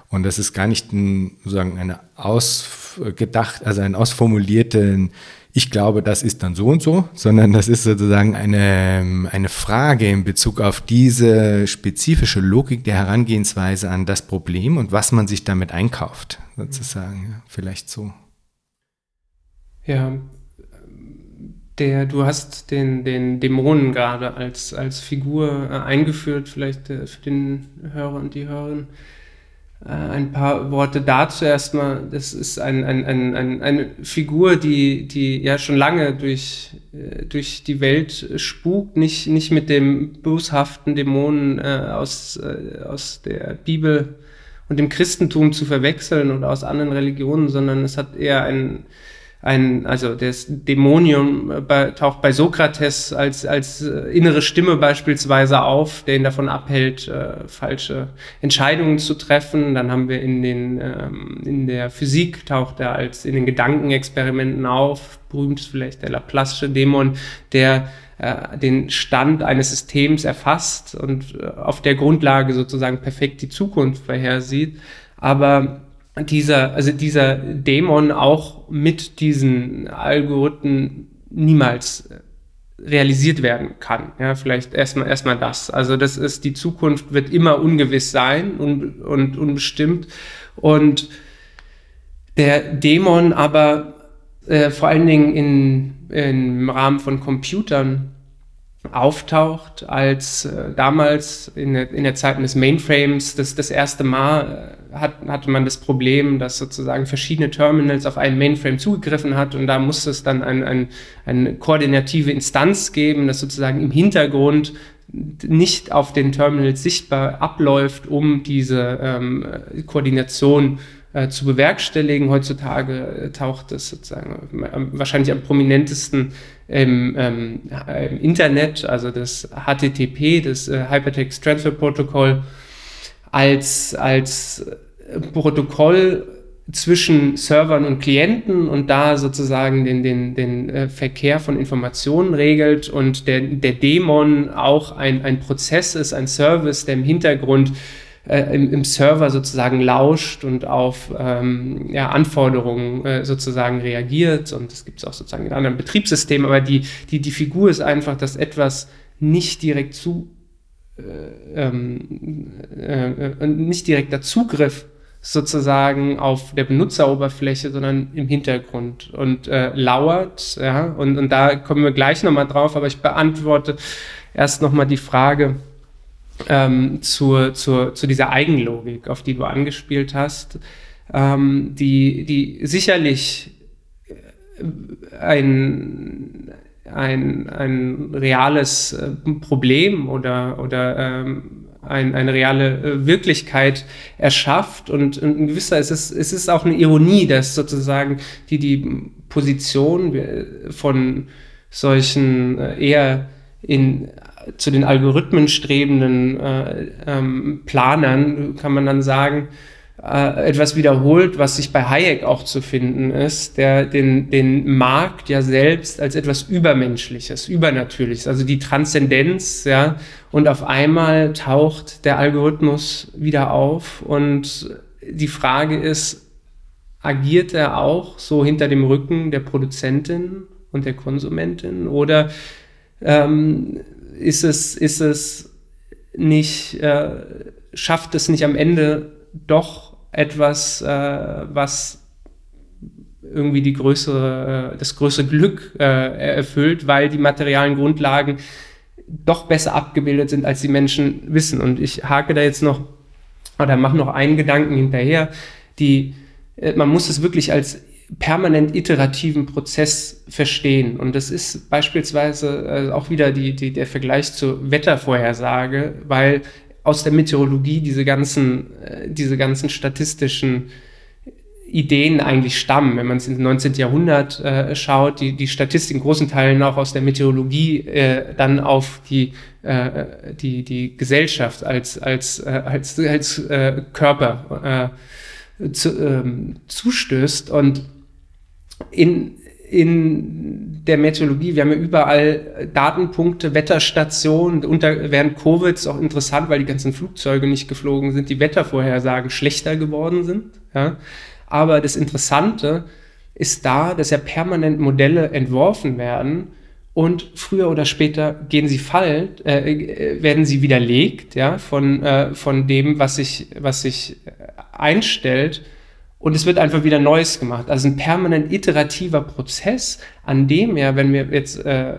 Und das ist gar nicht ein, sozusagen eine ausgedacht, also ein ausformulierten ich glaube, das ist dann so und so, sondern das ist sozusagen eine, eine Frage in Bezug auf diese spezifische Logik der Herangehensweise an das Problem und was man sich damit einkauft, sozusagen. Ja, vielleicht so. Ja, der, du hast den, den Dämonen gerade als, als Figur äh, eingeführt, vielleicht äh, für den Hörer und die Hörerin. Äh, ein paar Worte dazu erstmal. Das ist ein, ein, ein, ein, eine Figur, die, die ja schon lange durch, durch die Welt spukt, nicht, nicht mit dem boshaften Dämonen aus, aus der Bibel und dem Christentum zu verwechseln oder aus anderen Religionen, sondern es hat eher einen ein, also das Dämonium äh, bei, taucht bei Sokrates als, als äh, innere Stimme beispielsweise auf, der ihn davon abhält, äh, falsche Entscheidungen zu treffen. Dann haben wir in, den, ähm, in der Physik taucht er als in den Gedankenexperimenten auf, berühmt ist vielleicht der Laplace'sche Dämon, der äh, den Stand eines Systems erfasst und äh, auf der Grundlage sozusagen perfekt die Zukunft vorhersieht. Aber dieser, also dieser Dämon auch mit diesen Algorithmen niemals realisiert werden kann. Ja, vielleicht erstmal erstmal das. Also das ist die Zukunft wird immer ungewiss sein und, und unbestimmt und der Dämon aber äh, vor allen Dingen in, im Rahmen von Computern auftaucht, als äh, damals in der, in der Zeit des Mainframes. Das, das erste Mal äh, hat, hatte man das Problem, dass sozusagen verschiedene Terminals auf einen Mainframe zugegriffen hat und da musste es dann ein, ein, eine koordinative Instanz geben, das sozusagen im Hintergrund nicht auf den Terminals sichtbar abläuft, um diese ähm, Koordination äh, zu bewerkstelligen. Heutzutage äh, taucht es sozusagen äh, wahrscheinlich am prominentesten im, ähm, im, Internet, also das HTTP, das äh, Hypertext Transfer Protocol, als, als Protokoll zwischen Servern und Klienten und da sozusagen den, den, den äh, Verkehr von Informationen regelt und der, der Dämon auch ein, ein Prozess ist, ein Service, der im Hintergrund äh, im, im, Server sozusagen lauscht und auf ähm, ja, Anforderungen äh, sozusagen reagiert. Und das gibt es auch sozusagen in anderen Betriebssystemen. Aber die, die, die Figur ist einfach, dass etwas nicht direkt zu äh, ähm, äh, äh, nicht direkter Zugriff sozusagen auf der Benutzeroberfläche, sondern im Hintergrund und äh, lauert. Ja, und, und da kommen wir gleich nochmal drauf, aber ich beantworte erst nochmal die Frage, ähm, zur, zur, zu dieser Eigenlogik, auf die du angespielt hast, ähm, die, die sicherlich äh, ein, ein, ein reales äh, Problem oder, oder ähm, ein, eine reale äh, Wirklichkeit erschafft. Und in gewisser es ist es ist auch eine Ironie, dass sozusagen die, die Position von solchen eher in zu den Algorithmen strebenden äh, ähm, Planern, kann man dann sagen, äh, etwas wiederholt, was sich bei Hayek auch zu finden ist, der den, den Markt ja selbst als etwas Übermenschliches, Übernatürliches, also die Transzendenz, ja, und auf einmal taucht der Algorithmus wieder auf und die Frage ist, agiert er auch so hinter dem Rücken der Produzentin und der Konsumentin oder ähm, ist es, ist es nicht, äh, schafft es nicht am Ende doch etwas, äh, was irgendwie die größere, äh, das größere Glück äh, erfüllt, weil die materialen Grundlagen doch besser abgebildet sind, als die Menschen wissen. Und ich hake da jetzt noch oder mache noch einen Gedanken hinterher. Die, äh, man muss es wirklich als permanent iterativen Prozess verstehen. Und das ist beispielsweise äh, auch wieder die, die, der Vergleich zur Wettervorhersage, weil aus der Meteorologie diese ganzen, äh, diese ganzen statistischen Ideen eigentlich stammen. Wenn man es ins 19. Jahrhundert äh, schaut, die, die Statistik in großen Teilen auch aus der Meteorologie äh, dann auf die, äh, die, die Gesellschaft als, als, äh, als, als äh, Körper äh, zu, ähm, zustößt. Und in, in der Meteorologie, wir haben ja überall Datenpunkte, Wetterstationen. Unter, während Covid ist auch interessant, weil die ganzen Flugzeuge nicht geflogen sind, die Wettervorhersagen schlechter geworden sind. Ja. Aber das Interessante ist da, dass ja permanent Modelle entworfen werden und früher oder später gehen sie fallen, äh, werden sie widerlegt, ja, von, äh, von dem, was sich, was sich einstellt und es wird einfach wieder Neues gemacht. Also ein permanent iterativer Prozess, an dem ja, wenn wir jetzt, äh,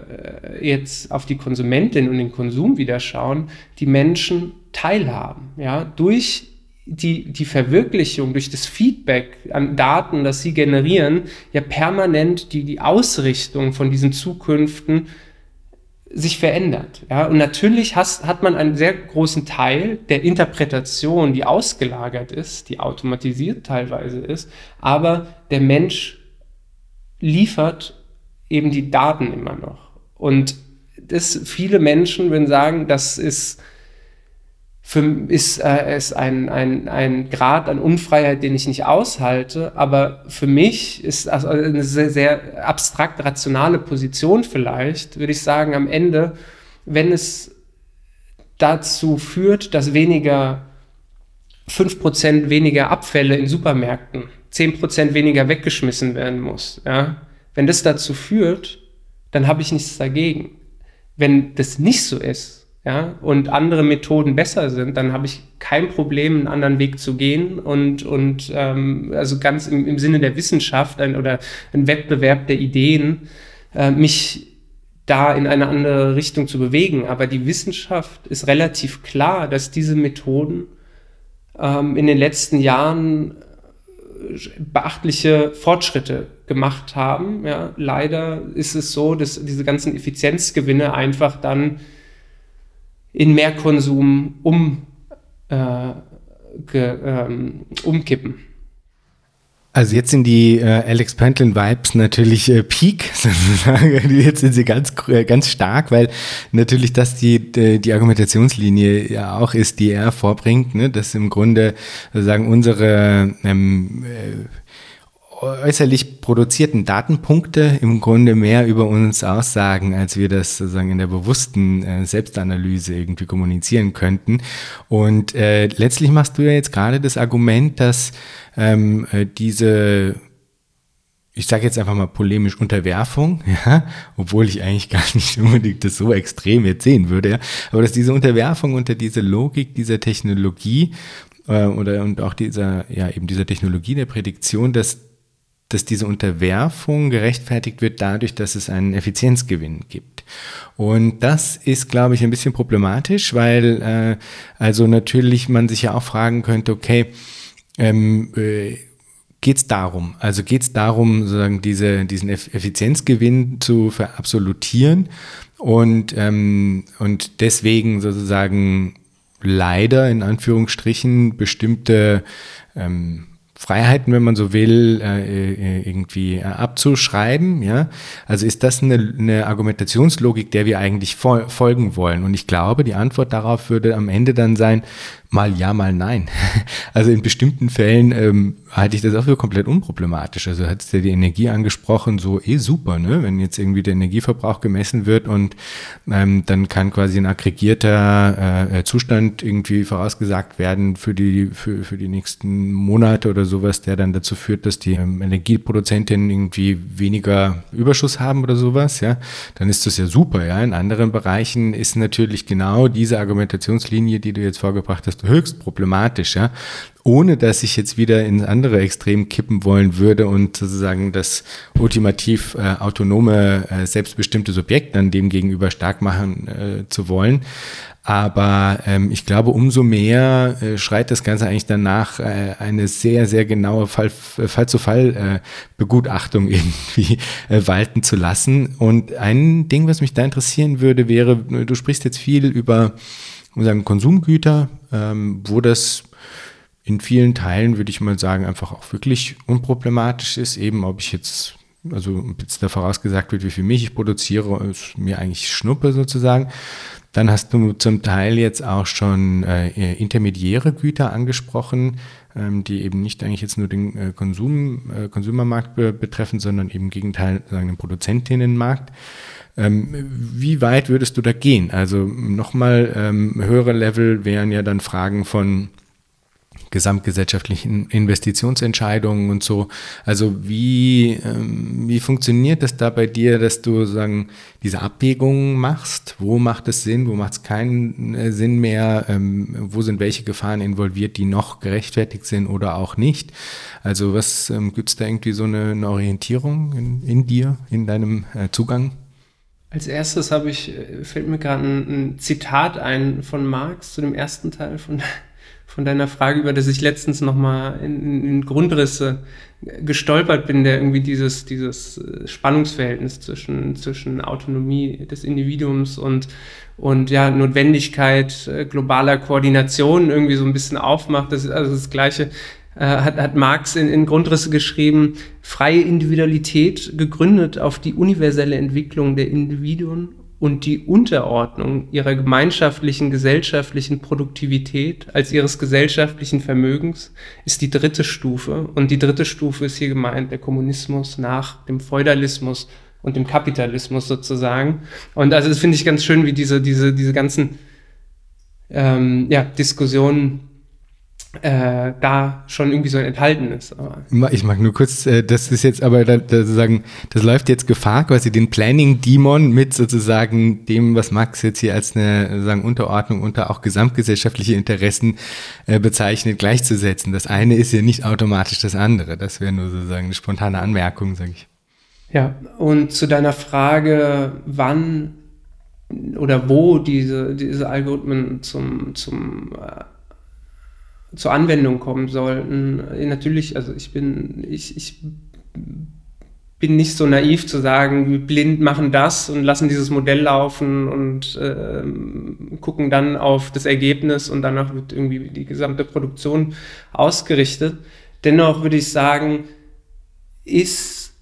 jetzt auf die Konsumentin und den Konsum wieder schauen, die Menschen teilhaben, ja, durch die, die Verwirklichung, durch das Feedback an Daten, das sie generieren, ja permanent die, die Ausrichtung von diesen Zukünften sich verändert. Ja? Und natürlich has, hat man einen sehr großen Teil der Interpretation, die ausgelagert ist, die automatisiert teilweise ist, aber der Mensch liefert eben die Daten immer noch. Und das, viele Menschen würden sagen, das ist für, ist, äh, ist ein, ein, ein Grad an Unfreiheit, den ich nicht aushalte. Aber für mich ist also eine sehr, sehr abstrakt rationale Position vielleicht, würde ich sagen, am Ende, wenn es dazu führt, dass weniger 5% weniger Abfälle in Supermärkten, 10% weniger weggeschmissen werden muss. Ja? Wenn das dazu führt, dann habe ich nichts dagegen. Wenn das nicht so ist, ja, und andere Methoden besser sind, dann habe ich kein Problem, einen anderen Weg zu gehen und, und ähm, also ganz im, im Sinne der Wissenschaft ein, oder ein Wettbewerb der Ideen, äh, mich da in eine andere Richtung zu bewegen. Aber die Wissenschaft ist relativ klar, dass diese Methoden ähm, in den letzten Jahren äh, beachtliche Fortschritte gemacht haben. Ja, leider ist es so, dass diese ganzen Effizienzgewinne einfach dann in Mehrkonsum um, äh, ge, ähm, umkippen. Also jetzt sind die äh, Alex Pantlin Vibes natürlich äh, Peak sozusagen. Jetzt sind sie ganz äh, ganz stark, weil natürlich das die die Argumentationslinie ja auch ist, die er vorbringt, ne? dass im Grunde sozusagen unsere ähm, äh, äußerlich produzierten Datenpunkte im Grunde mehr über uns aussagen, als wir das sozusagen in der bewussten äh, Selbstanalyse irgendwie kommunizieren könnten. Und äh, letztlich machst du ja jetzt gerade das Argument, dass ähm, äh, diese ich sage jetzt einfach mal polemisch Unterwerfung, ja, obwohl ich eigentlich gar nicht unbedingt das so extrem jetzt sehen würde, ja, aber dass diese Unterwerfung unter diese Logik dieser Technologie äh, oder und auch dieser ja eben dieser Technologie der Prädiktion, dass dass diese Unterwerfung gerechtfertigt wird dadurch, dass es einen Effizienzgewinn gibt. Und das ist, glaube ich, ein bisschen problematisch, weil äh, also natürlich man sich ja auch fragen könnte, okay, ähm, äh, geht es darum? Also geht es darum, sozusagen diese, diesen Effizienzgewinn zu verabsolutieren und, ähm, und deswegen sozusagen leider in Anführungsstrichen bestimmte ähm, Freiheiten, wenn man so will, äh, äh, irgendwie äh, abzuschreiben. Ja? Also ist das eine, eine Argumentationslogik, der wir eigentlich folgen wollen? Und ich glaube, die Antwort darauf würde am Ende dann sein, mal ja, mal nein. Also in bestimmten Fällen ähm, halte ich das auch für komplett unproblematisch. Also hat ja die Energie angesprochen, so eh super, ne? Wenn jetzt irgendwie der Energieverbrauch gemessen wird und ähm, dann kann quasi ein aggregierter äh, Zustand irgendwie vorausgesagt werden für die, für, für die nächsten Monate oder sowas, der dann dazu führt, dass die ähm, Energieproduzentinnen irgendwie weniger Überschuss haben oder sowas, ja, dann ist das ja super, ja. In anderen Bereichen ist natürlich genau diese Argumentationslinie, die du jetzt vorgebracht hast, höchst problematisch, ja, ohne dass ich jetzt wieder ins andere Extrem kippen wollen würde und sozusagen das ultimativ äh, autonome, äh, selbstbestimmte Subjekt dann dem gegenüber stark machen äh, zu wollen. Aber ähm, ich glaube, umso mehr äh, schreit das Ganze eigentlich danach, äh, eine sehr, sehr genaue Fall, Fall zu Fall äh, Begutachtung irgendwie äh, walten zu lassen. Und ein Ding, was mich da interessieren würde, wäre, du sprichst jetzt viel über sagen Konsumgüter, ähm, wo das in vielen Teilen, würde ich mal sagen, einfach auch wirklich unproblematisch ist, eben ob ich jetzt, also jetzt da vorausgesagt wird, wie viel Milch ich produziere, ist mir eigentlich Schnuppe sozusagen. Dann hast du zum Teil jetzt auch schon äh, intermediäre Güter angesprochen, ähm, die eben nicht eigentlich jetzt nur den äh, Konsum, äh, Konsumermarkt be betreffen, sondern eben im Gegenteil sagen den Produzentinnenmarkt. Ähm, wie weit würdest du da gehen? Also nochmal ähm, höhere Level wären ja dann Fragen von gesamtgesellschaftlichen Investitionsentscheidungen und so. Also wie, ähm, wie funktioniert das da bei dir, dass du sagen, diese Abwägungen machst? Wo macht es Sinn, wo macht es keinen äh, Sinn mehr? Ähm, wo sind welche Gefahren involviert, die noch gerechtfertigt sind oder auch nicht? Also was ähm, gibt es da irgendwie so eine, eine Orientierung in, in, dir, in deinem äh, Zugang? Als erstes habe ich, äh, fällt mir gerade ein, ein Zitat ein von Marx zu dem ersten Teil von von deiner Frage, über das ich letztens nochmal in, in Grundrisse gestolpert bin, der irgendwie dieses, dieses äh, Spannungsverhältnis zwischen, zwischen Autonomie des Individuums und, und ja, Notwendigkeit äh, globaler Koordination irgendwie so ein bisschen aufmacht. Das ist also das Gleiche, äh, hat, hat Marx in, in Grundrisse geschrieben, freie Individualität gegründet auf die universelle Entwicklung der Individuen und die Unterordnung ihrer gemeinschaftlichen gesellschaftlichen Produktivität als ihres gesellschaftlichen Vermögens ist die dritte Stufe. Und die dritte Stufe ist hier gemeint der Kommunismus nach dem Feudalismus und dem Kapitalismus sozusagen. Und also das finde ich ganz schön, wie diese, diese, diese ganzen ähm, ja, Diskussionen äh, da schon irgendwie so enthalten ist. Aber. Ich mag nur kurz, äh, das ist jetzt aber da, da sozusagen, das läuft jetzt Gefahr, quasi den Planning-Demon mit sozusagen dem, was Max jetzt hier als eine sozusagen Unterordnung unter auch gesamtgesellschaftliche Interessen äh, bezeichnet, gleichzusetzen. Das eine ist ja nicht automatisch das andere. Das wäre nur sozusagen eine spontane Anmerkung, sage ich. Ja, und zu deiner Frage, wann oder wo diese, diese Algorithmen zum, zum äh, zur Anwendung kommen sollten. Natürlich, also ich bin, ich, ich bin nicht so naiv zu sagen, wir blind machen das und lassen dieses Modell laufen und äh, gucken dann auf das Ergebnis und danach wird irgendwie die gesamte Produktion ausgerichtet. Dennoch würde ich sagen, ist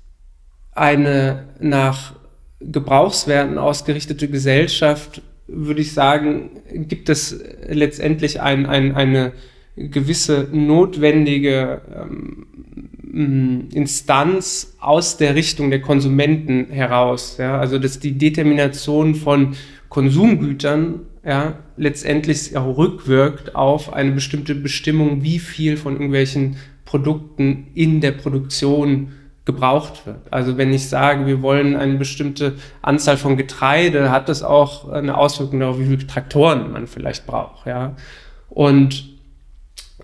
eine nach Gebrauchswerten ausgerichtete Gesellschaft, würde ich sagen, gibt es letztendlich ein, ein, eine gewisse notwendige ähm, Instanz aus der Richtung der Konsumenten heraus. Ja? Also dass die Determination von Konsumgütern ja, letztendlich auch rückwirkt auf eine bestimmte Bestimmung, wie viel von irgendwelchen Produkten in der Produktion gebraucht wird. Also wenn ich sage, wir wollen eine bestimmte Anzahl von Getreide, hat das auch eine Auswirkung darauf, wie viele Traktoren man vielleicht braucht. Ja? Und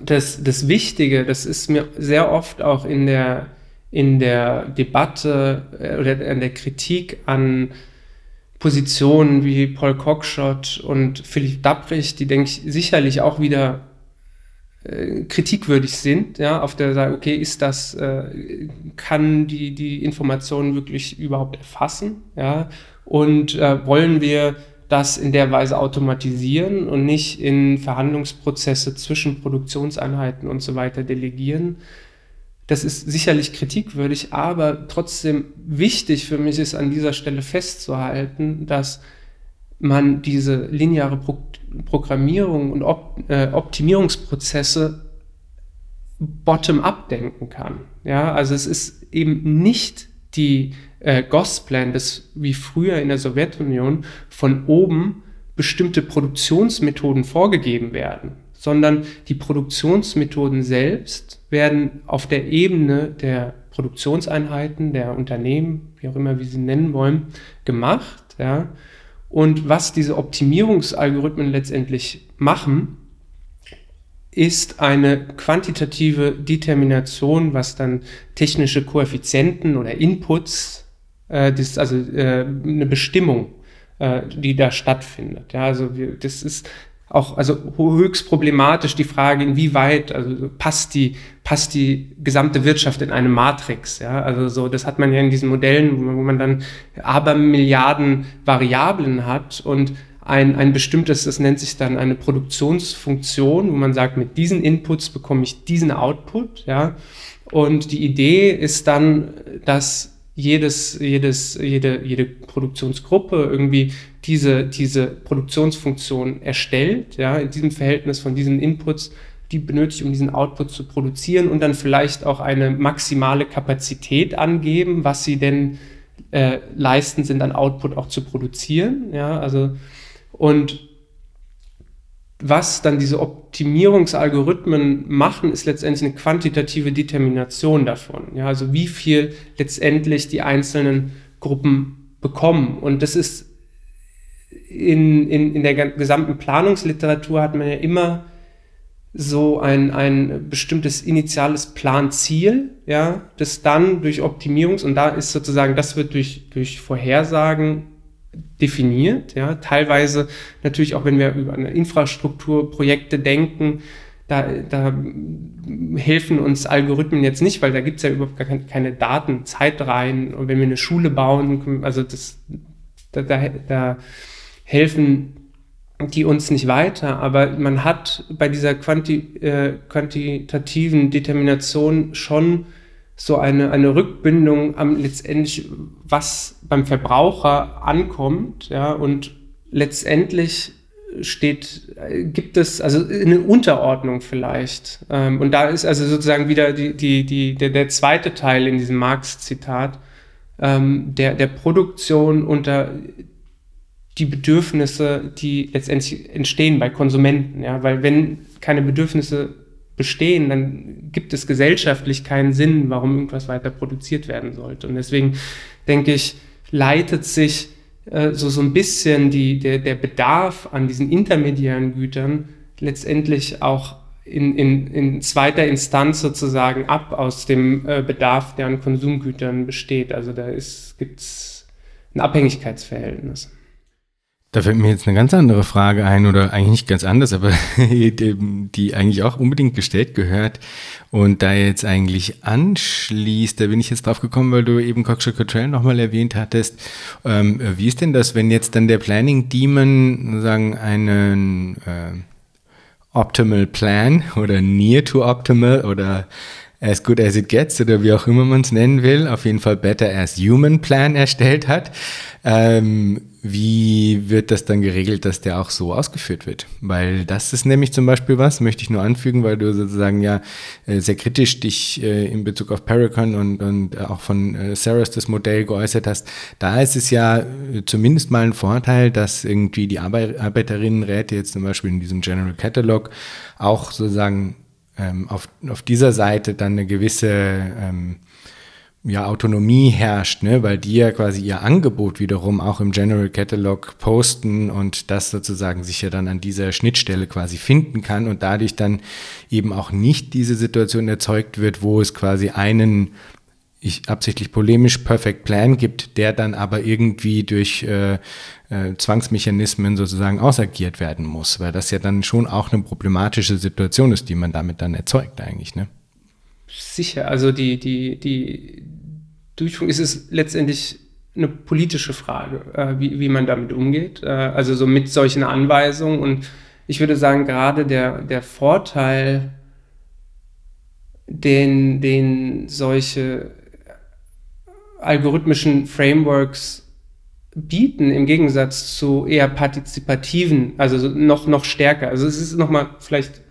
das, das Wichtige, das ist mir sehr oft auch in der, in der Debatte äh, oder in der Kritik an Positionen wie Paul Cockshott und Philipp Dabbrich, die, denke ich, sicherlich auch wieder äh, kritikwürdig sind, ja, auf der Seite, okay, ist das, äh, kann die, die Informationen wirklich überhaupt erfassen, ja, und äh, wollen wir das in der Weise automatisieren und nicht in Verhandlungsprozesse zwischen Produktionseinheiten und so weiter delegieren. Das ist sicherlich kritikwürdig, aber trotzdem wichtig für mich ist an dieser Stelle festzuhalten, dass man diese lineare Pro Programmierung und Op äh, Optimierungsprozesse bottom-up denken kann. Ja, also es ist eben nicht die äh, Gosplan, das wie früher in der Sowjetunion von oben bestimmte Produktionsmethoden vorgegeben werden, sondern die Produktionsmethoden selbst werden auf der Ebene der Produktionseinheiten, der Unternehmen, wie auch immer wir sie nennen wollen, gemacht. Ja? Und was diese Optimierungsalgorithmen letztendlich machen, ist eine quantitative Determination, was dann technische Koeffizienten oder Inputs, äh, das also äh, eine Bestimmung, äh, die da stattfindet. Ja, also wir, das ist auch also höchst problematisch die Frage, inwieweit also passt die passt die gesamte Wirtschaft in eine Matrix. Ja, also so das hat man ja in diesen Modellen, wo man, wo man dann aber Milliarden Variablen hat und ein, ein bestimmtes, das nennt sich dann eine Produktionsfunktion, wo man sagt, mit diesen Inputs bekomme ich diesen Output, ja. Und die Idee ist dann, dass jedes, jedes, jede, jede Produktionsgruppe irgendwie diese, diese Produktionsfunktion erstellt, ja, in diesem Verhältnis von diesen Inputs, die benötigt, um diesen Output zu produzieren und dann vielleicht auch eine maximale Kapazität angeben, was sie denn äh, leisten sind, an Output auch zu produzieren, ja, also und was dann diese Optimierungsalgorithmen machen, ist letztendlich eine quantitative Determination davon. Ja, also wie viel letztendlich die einzelnen Gruppen bekommen. Und das ist in, in, in der gesamten Planungsliteratur hat man ja immer so ein, ein bestimmtes initiales Planziel, ja, das dann durch Optimierungs- und da ist sozusagen, das wird durch, durch Vorhersagen definiert, ja, teilweise natürlich auch, wenn wir über eine Infrastrukturprojekte denken, da, da helfen uns Algorithmen jetzt nicht, weil da gibt es ja überhaupt keine Daten, Zeitreihen und wenn wir eine Schule bauen, also das, da, da, da helfen die uns nicht weiter, aber man hat bei dieser quanti, äh, quantitativen Determination schon so eine, eine Rückbindung am letztendlich, was beim Verbraucher ankommt, ja, und letztendlich steht, gibt es also eine Unterordnung vielleicht. Ähm, und da ist also sozusagen wieder die, die, die, der, der zweite Teil in diesem Marx-Zitat, ähm, der, der Produktion unter die Bedürfnisse, die letztendlich entstehen bei Konsumenten. Ja? Weil wenn keine Bedürfnisse bestehen, dann gibt es gesellschaftlich keinen Sinn, warum irgendwas weiter produziert werden sollte. Und deswegen denke ich, leitet sich äh, so, so ein bisschen die, der, der Bedarf an diesen intermediären Gütern letztendlich auch in, in, in zweiter Instanz sozusagen ab aus dem äh, Bedarf, der an Konsumgütern besteht. Also da gibt es ein Abhängigkeitsverhältnis. Da fällt mir jetzt eine ganz andere Frage ein, oder eigentlich nicht ganz anders, aber die, eigentlich auch unbedingt gestellt gehört und da jetzt eigentlich anschließt, da bin ich jetzt drauf gekommen, weil du eben Cockshire Cottrell nochmal erwähnt hattest. Ähm, wie ist denn das, wenn jetzt dann der Planning Demon sagen einen äh, Optimal Plan oder Near to Optimal oder as good as it gets oder wie auch immer man es nennen will, auf jeden Fall Better as Human Plan erstellt hat. Ähm, wie wird das dann geregelt, dass der auch so ausgeführt wird? Weil das ist nämlich zum Beispiel was, möchte ich nur anfügen, weil du sozusagen ja äh, sehr kritisch dich äh, in Bezug auf Paracon und, und auch von äh, Saras das Modell geäußert hast. Da ist es ja zumindest mal ein Vorteil, dass irgendwie die Arbeiterinnenräte jetzt zum Beispiel in diesem General Catalog auch sozusagen ähm, auf, auf dieser Seite dann eine gewisse ähm, ja, Autonomie herrscht, ne? weil die ja quasi ihr Angebot wiederum auch im General Catalog posten und das sozusagen sich ja dann an dieser Schnittstelle quasi finden kann und dadurch dann eben auch nicht diese Situation erzeugt wird, wo es quasi einen ich absichtlich polemisch Perfect Plan gibt, der dann aber irgendwie durch äh, äh, Zwangsmechanismen sozusagen ausagiert werden muss, weil das ja dann schon auch eine problematische Situation ist, die man damit dann erzeugt eigentlich, ne? Sicher, also die, die, die Durchführung ist es letztendlich eine politische Frage, äh, wie, wie man damit umgeht, äh, also so mit solchen Anweisungen und ich würde sagen, gerade der, der Vorteil, den, den solche algorithmischen Frameworks bieten, im Gegensatz zu eher partizipativen, also noch, noch stärker. Also es ist nochmal, vielleicht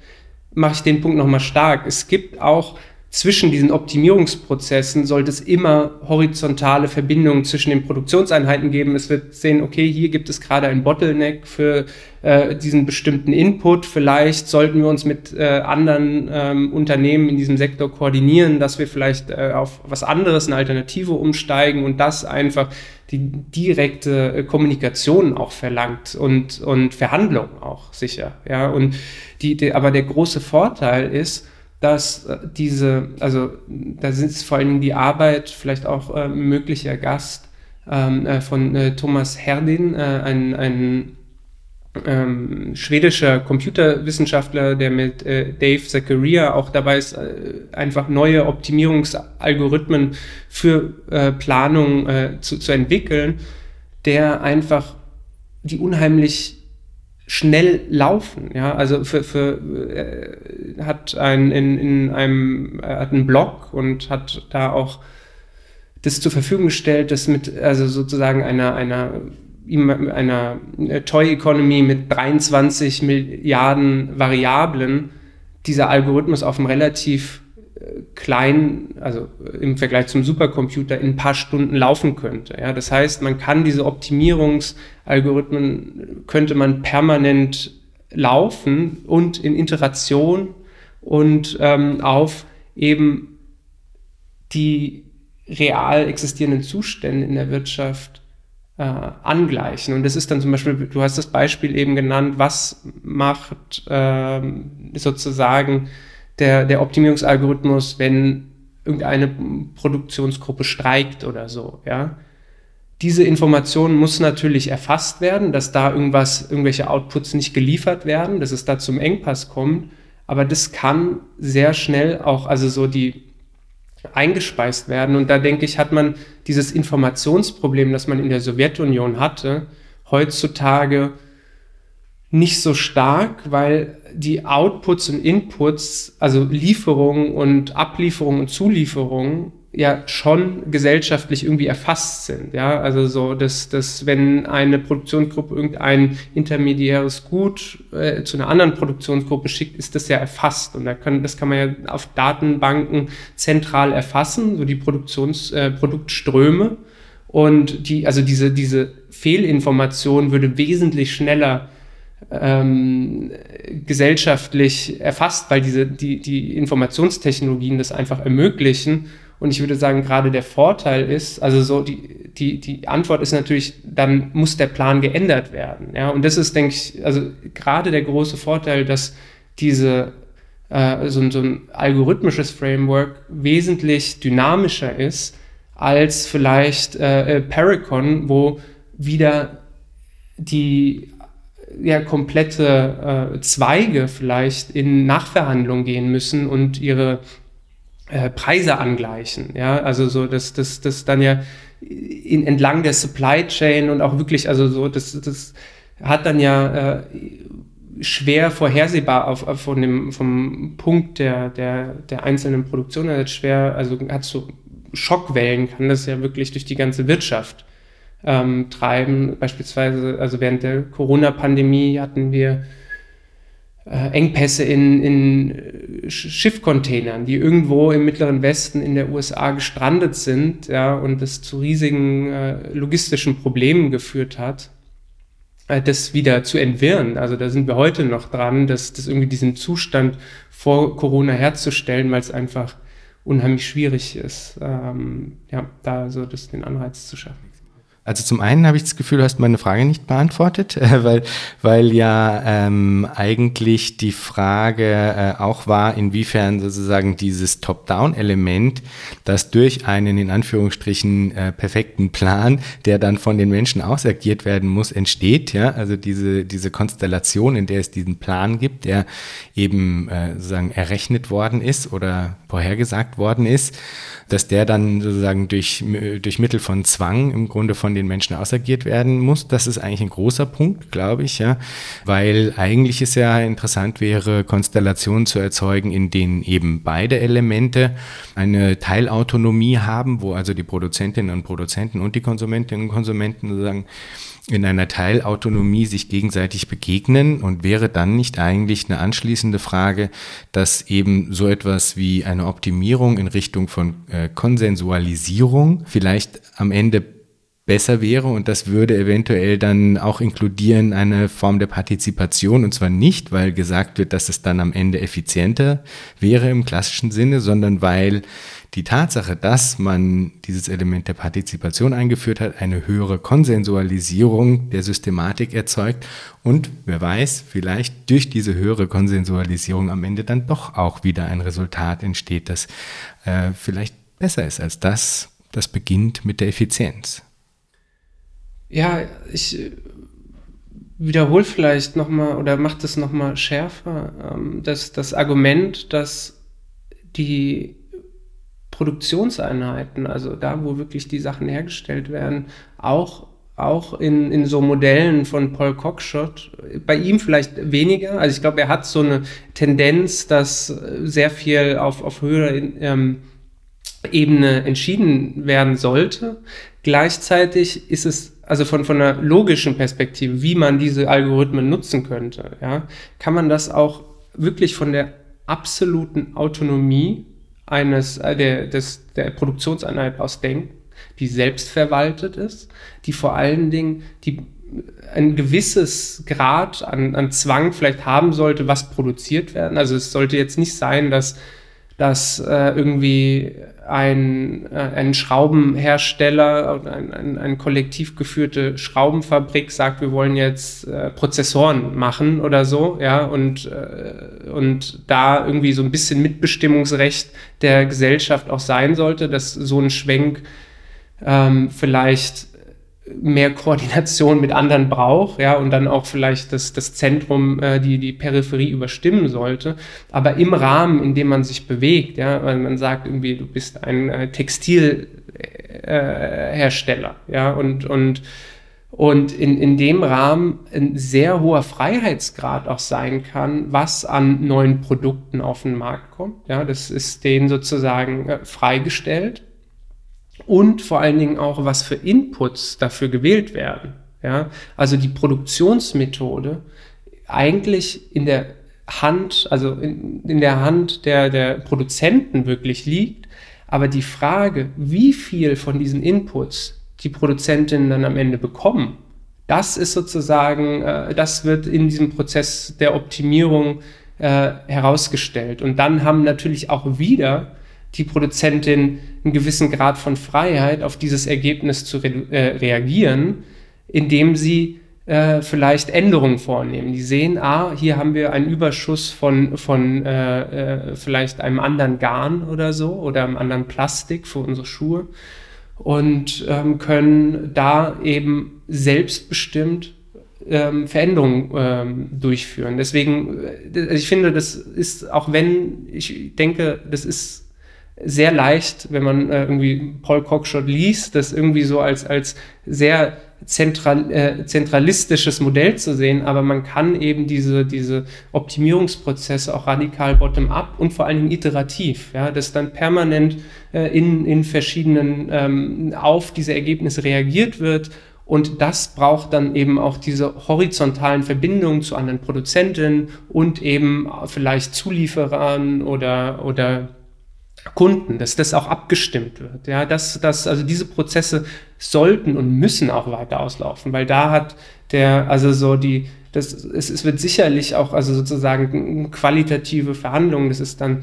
mache ich den Punkt nochmal stark. Es gibt auch zwischen diesen Optimierungsprozessen sollte es immer horizontale Verbindungen zwischen den Produktionseinheiten geben. Es wird sehen, okay, hier gibt es gerade ein Bottleneck für äh, diesen bestimmten Input. Vielleicht sollten wir uns mit äh, anderen ähm, Unternehmen in diesem Sektor koordinieren, dass wir vielleicht äh, auf was anderes, eine Alternative umsteigen und das einfach die direkte äh, Kommunikation auch verlangt und, und Verhandlung auch sicher. Ja, und die, die, aber der große Vorteil ist, dass äh, diese, also da sind es vor allem die Arbeit, vielleicht auch äh, möglicher Gast ähm, äh, von äh, Thomas Herdin, äh, ein, ein ähm, schwedischer Computerwissenschaftler, der mit äh, Dave Zachariah auch dabei ist, einfach neue Optimierungsalgorithmen für Planung zu, zu entwickeln, der einfach die unheimlich schnell laufen. Ja, also für, für äh, hat ein in, in einem er hat einen Blog und hat da auch das zur Verfügung gestellt, das mit also sozusagen einer einer einer Toy Economy mit 23 Milliarden Variablen dieser Algorithmus auf einem relativ klein, also im Vergleich zum Supercomputer in ein paar Stunden laufen könnte. Ja, das heißt, man kann diese Optimierungsalgorithmen, könnte man permanent laufen und in Iteration und ähm, auf eben die real existierenden Zustände in der Wirtschaft äh, angleichen. Und das ist dann zum Beispiel, du hast das Beispiel eben genannt, was macht ähm, sozusagen der, der Optimierungsalgorithmus, wenn irgendeine Produktionsgruppe streikt oder so, ja. Diese Information muss natürlich erfasst werden, dass da irgendwas, irgendwelche Outputs nicht geliefert werden, dass es da zum Engpass kommt. Aber das kann sehr schnell auch, also so die eingespeist werden. Und da denke ich, hat man dieses Informationsproblem, das man in der Sowjetunion hatte, heutzutage nicht so stark, weil die Outputs und Inputs, also Lieferungen und Ablieferungen und Zulieferungen ja schon gesellschaftlich irgendwie erfasst sind. Ja, also so, dass, dass wenn eine Produktionsgruppe irgendein intermediäres Gut äh, zu einer anderen Produktionsgruppe schickt, ist das ja erfasst. Und da kann, das kann man ja auf Datenbanken zentral erfassen, so die Produktions, äh, Produktströme. Und die, also diese, diese Fehlinformation würde wesentlich schneller ähm, gesellschaftlich erfasst, weil diese, die, die Informationstechnologien das einfach ermöglichen und ich würde sagen, gerade der Vorteil ist, also so die, die, die Antwort ist natürlich, dann muss der Plan geändert werden. Ja, und das ist, denke ich, also gerade der große Vorteil, dass diese äh, so, so ein algorithmisches Framework wesentlich dynamischer ist als vielleicht äh, äh Paracon, wo wieder die ja, komplette äh, Zweige vielleicht in Nachverhandlungen gehen müssen und ihre äh, Preise angleichen. Ja, also so, dass das, das dann ja in, entlang der Supply Chain und auch wirklich, also so, das, das hat dann ja äh, schwer vorhersehbar auf, auf, von dem, vom Punkt der, der, der einzelnen Produktion, also schwer, also hat so Schockwellen, kann das ja wirklich durch die ganze Wirtschaft ähm, treiben. Beispielsweise, also während der Corona-Pandemie hatten wir äh, Engpässe in, in äh, Schiffcontainern, die irgendwo im Mittleren Westen in der USA gestrandet sind, ja, und das zu riesigen äh, logistischen Problemen geführt hat, äh, das wieder zu entwirren. Also da sind wir heute noch dran, dass das irgendwie diesen Zustand vor Corona herzustellen, weil es einfach unheimlich schwierig ist, ähm, ja, da so das, den Anreiz zu schaffen. Also zum einen habe ich das Gefühl, du hast meine Frage nicht beantwortet, äh, weil, weil ja ähm, eigentlich die Frage äh, auch war, inwiefern sozusagen dieses Top-Down-Element, das durch einen in Anführungsstrichen äh, perfekten Plan, der dann von den Menschen ausagiert werden muss, entsteht. Ja? Also diese, diese Konstellation, in der es diesen Plan gibt, der eben äh, sozusagen errechnet worden ist oder vorhergesagt worden ist dass der dann sozusagen durch, durch Mittel von Zwang im Grunde von den Menschen ausagiert werden muss. Das ist eigentlich ein großer Punkt, glaube ich, ja, weil eigentlich es ja interessant wäre, Konstellationen zu erzeugen, in denen eben beide Elemente eine Teilautonomie haben, wo also die Produzentinnen und Produzenten und die Konsumentinnen und Konsumenten sozusagen in einer Teilautonomie sich gegenseitig begegnen und wäre dann nicht eigentlich eine anschließende Frage, dass eben so etwas wie eine Optimierung in Richtung von äh, Konsensualisierung vielleicht am Ende besser wäre und das würde eventuell dann auch inkludieren eine Form der Partizipation und zwar nicht, weil gesagt wird, dass es dann am Ende effizienter wäre im klassischen Sinne, sondern weil die Tatsache, dass man dieses Element der Partizipation eingeführt hat, eine höhere Konsensualisierung der Systematik erzeugt und wer weiß, vielleicht durch diese höhere Konsensualisierung am Ende dann doch auch wieder ein Resultat entsteht, das äh, vielleicht besser ist als das, das beginnt mit der Effizienz. Ja, ich äh, wiederhole vielleicht nochmal oder mache das nochmal schärfer, ähm, dass das Argument, dass die Produktionseinheiten, also da, wo wirklich die Sachen hergestellt werden, auch auch in, in so Modellen von Paul Cockshott, bei ihm vielleicht weniger. Also ich glaube, er hat so eine Tendenz, dass sehr viel auf, auf höherer ähm, Ebene entschieden werden sollte. Gleichzeitig ist es also von, von einer logischen Perspektive, wie man diese Algorithmen nutzen könnte, ja, kann man das auch wirklich von der absoluten Autonomie eines, äh, der, des, der Produktionseinheit aus denken, die selbstverwaltet ist, die vor allen Dingen die ein gewisses Grad an, an Zwang vielleicht haben sollte, was produziert werden. Also es sollte jetzt nicht sein, dass, dass äh, irgendwie ein, äh, ein Schraubenhersteller ein, ein, ein kollektiv geführte Schraubenfabrik sagt, wir wollen jetzt äh, Prozessoren machen oder so, ja, und, äh, und da irgendwie so ein bisschen Mitbestimmungsrecht der Gesellschaft auch sein sollte, dass so ein Schwenk ähm, vielleicht mehr Koordination mit anderen braucht, ja, und dann auch vielleicht das, das Zentrum, äh, die, die Peripherie überstimmen sollte. Aber im Rahmen, in dem man sich bewegt, ja, weil man sagt irgendwie, du bist ein äh, Textilhersteller, äh, ja, und, und, und in, in dem Rahmen ein sehr hoher Freiheitsgrad auch sein kann, was an neuen Produkten auf den Markt kommt. Ja, das ist denen sozusagen äh, freigestellt und vor allen Dingen auch, was für Inputs dafür gewählt werden. Ja, also die Produktionsmethode eigentlich in der Hand, also in, in der Hand der, der Produzenten wirklich liegt. Aber die Frage, wie viel von diesen Inputs die Produzentinnen dann am Ende bekommen, das ist sozusagen, äh, das wird in diesem Prozess der Optimierung äh, herausgestellt. Und dann haben natürlich auch wieder die Produzentin einen gewissen Grad von Freiheit, auf dieses Ergebnis zu re äh, reagieren, indem sie äh, vielleicht Änderungen vornehmen. Die sehen, ah, hier haben wir einen Überschuss von, von äh, äh, vielleicht einem anderen Garn oder so oder einem anderen Plastik für unsere Schuhe und ähm, können da eben selbstbestimmt ähm, Veränderungen ähm, durchführen. Deswegen, äh, ich finde, das ist, auch wenn ich denke, das ist sehr leicht, wenn man äh, irgendwie Paul Cockshott liest, das irgendwie so als, als sehr zentral, äh, zentralistisches Modell zu sehen, aber man kann eben diese, diese Optimierungsprozesse auch radikal bottom-up und vor allen Dingen iterativ, ja, dass dann permanent äh, in, in verschiedenen ähm, auf diese Ergebnisse reagiert wird. Und das braucht dann eben auch diese horizontalen Verbindungen zu anderen Produzenten und eben vielleicht Zulieferern oder, oder Kunden, dass das auch abgestimmt wird. Ja, dass, dass, also diese Prozesse sollten und müssen auch weiter auslaufen, weil da hat der, also so die, das, es, es wird sicherlich auch, also sozusagen qualitative Verhandlungen, das ist dann,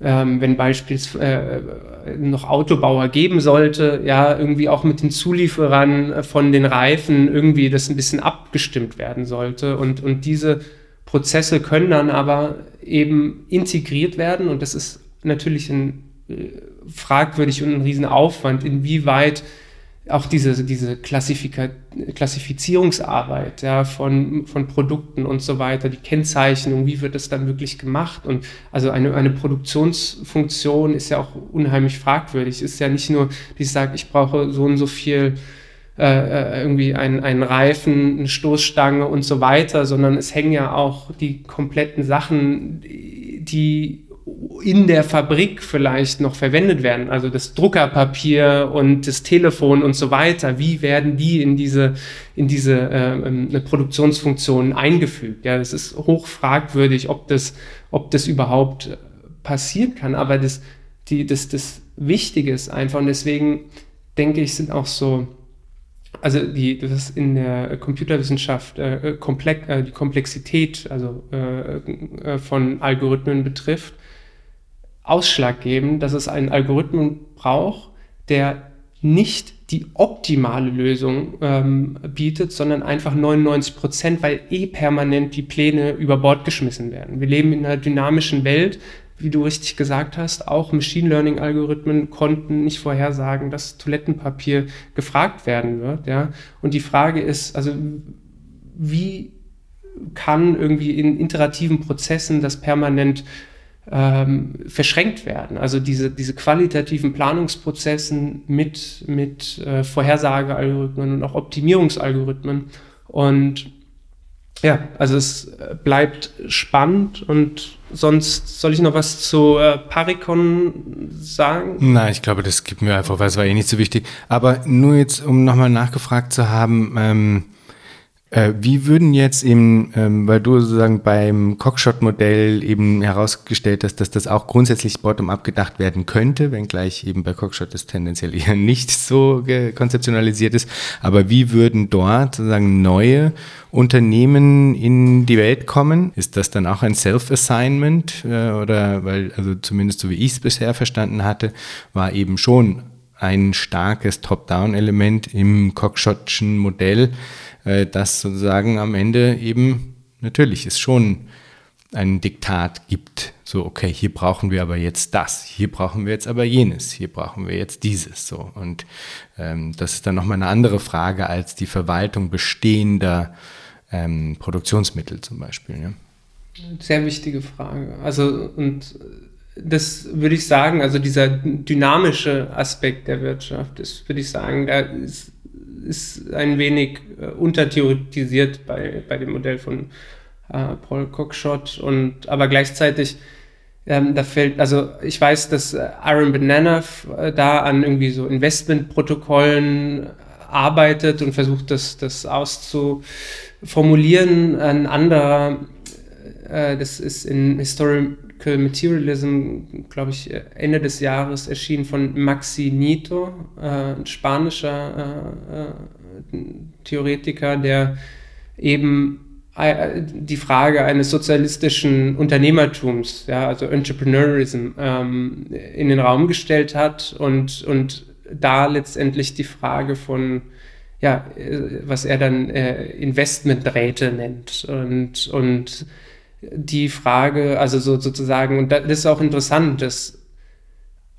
ähm, wenn beispielsweise äh, noch Autobauer geben sollte, ja, irgendwie auch mit den Zulieferern von den Reifen irgendwie das ein bisschen abgestimmt werden sollte und, und diese Prozesse können dann aber eben integriert werden und das ist natürlich ein, äh, fragwürdig und ein Riesenaufwand, inwieweit auch diese, diese Klassifizierungsarbeit ja, von, von Produkten und so weiter, die Kennzeichnung, wie wird das dann wirklich gemacht? Und also eine, eine Produktionsfunktion ist ja auch unheimlich fragwürdig. Ist ja nicht nur, die sagt, ich brauche so und so viel äh, äh irgendwie einen, einen Reifen, eine Stoßstange und so weiter, sondern es hängen ja auch die kompletten Sachen, die in der Fabrik vielleicht noch verwendet werden, also das Druckerpapier und das Telefon und so weiter, wie werden die in diese, in diese äh, Produktionsfunktion eingefügt? Ja, das ist hoch fragwürdig, ob das, ob das überhaupt passieren kann, aber das, die, das, das Wichtige ist einfach und deswegen denke ich, sind auch so, also die, das in der Computerwissenschaft äh, komplex, äh, die Komplexität also äh, äh von Algorithmen betrifft, ausschlaggebend, dass es einen Algorithmen braucht, der nicht die optimale Lösung ähm, bietet, sondern einfach 99 Prozent, weil eh permanent die Pläne über Bord geschmissen werden. Wir leben in einer dynamischen Welt, wie du richtig gesagt hast. Auch Machine Learning Algorithmen konnten nicht vorhersagen, dass Toilettenpapier gefragt werden wird. Ja? Und die Frage ist, also wie kann irgendwie in iterativen Prozessen das permanent ähm, verschränkt werden. Also diese, diese qualitativen Planungsprozessen mit, mit äh, Vorhersagealgorithmen und auch Optimierungsalgorithmen. Und ja, also es bleibt spannend und sonst soll ich noch was zu äh, Paricon sagen? Nein, ich glaube, das gibt mir einfach, weil es war eh nicht so wichtig. Aber nur jetzt, um nochmal nachgefragt zu haben, ähm, Äh, wie würden jetzt eben, ähm, weil du sozusagen beim Cockshot-Modell eben herausgestellt hast, dass das auch grundsätzlich bottom-up gedacht werden könnte, wenngleich eben bei Cockshot das tendenziell eher nicht so konzeptionalisiert ist. Aber wie würden dort sozusagen neue Unternehmen in die Welt kommen? Ist das dann auch ein Self-Assignment? Äh, oder weil, also zumindest so wie ich es bisher verstanden hatte, war eben schon ein starkes Top-Down-Element im Cockshotschen Modell, äh, das sozusagen am Ende eben natürlich es schon ein Diktat gibt. So, okay, hier brauchen wir aber jetzt das, hier brauchen wir jetzt aber jenes, hier brauchen wir jetzt dieses. So. Und ähm, das ist dann nochmal eine andere Frage als die Verwaltung bestehender ähm, Produktionsmittel zum Beispiel. Ja. Sehr wichtige Frage. Also, und das würde ich sagen, also dieser dynamische Aspekt der Wirtschaft ist, würde ich sagen, da ist, ist ein wenig äh, untertheoretisiert bei, bei dem Modell von äh, Paul Cockshott und aber gleichzeitig ähm, da fällt, also ich weiß, dass äh, Aaron Banana äh, da an irgendwie so Investmentprotokollen arbeitet und versucht, das, das auszuformulieren. Ein anderer, äh, das ist in Historical Materialism, glaube ich, Ende des Jahres erschienen von Maxi Nito, äh, ein spanischer äh, äh Theoretiker, der eben äh, die Frage eines sozialistischen Unternehmertums, ja, also Entrepreneurism, ähm, in den Raum gestellt hat und, und da letztendlich die Frage von, ja, äh, was er dann äh, Investmenträte nennt. Und, und die Frage, also so, sozusagen, und das ist auch interessant, dass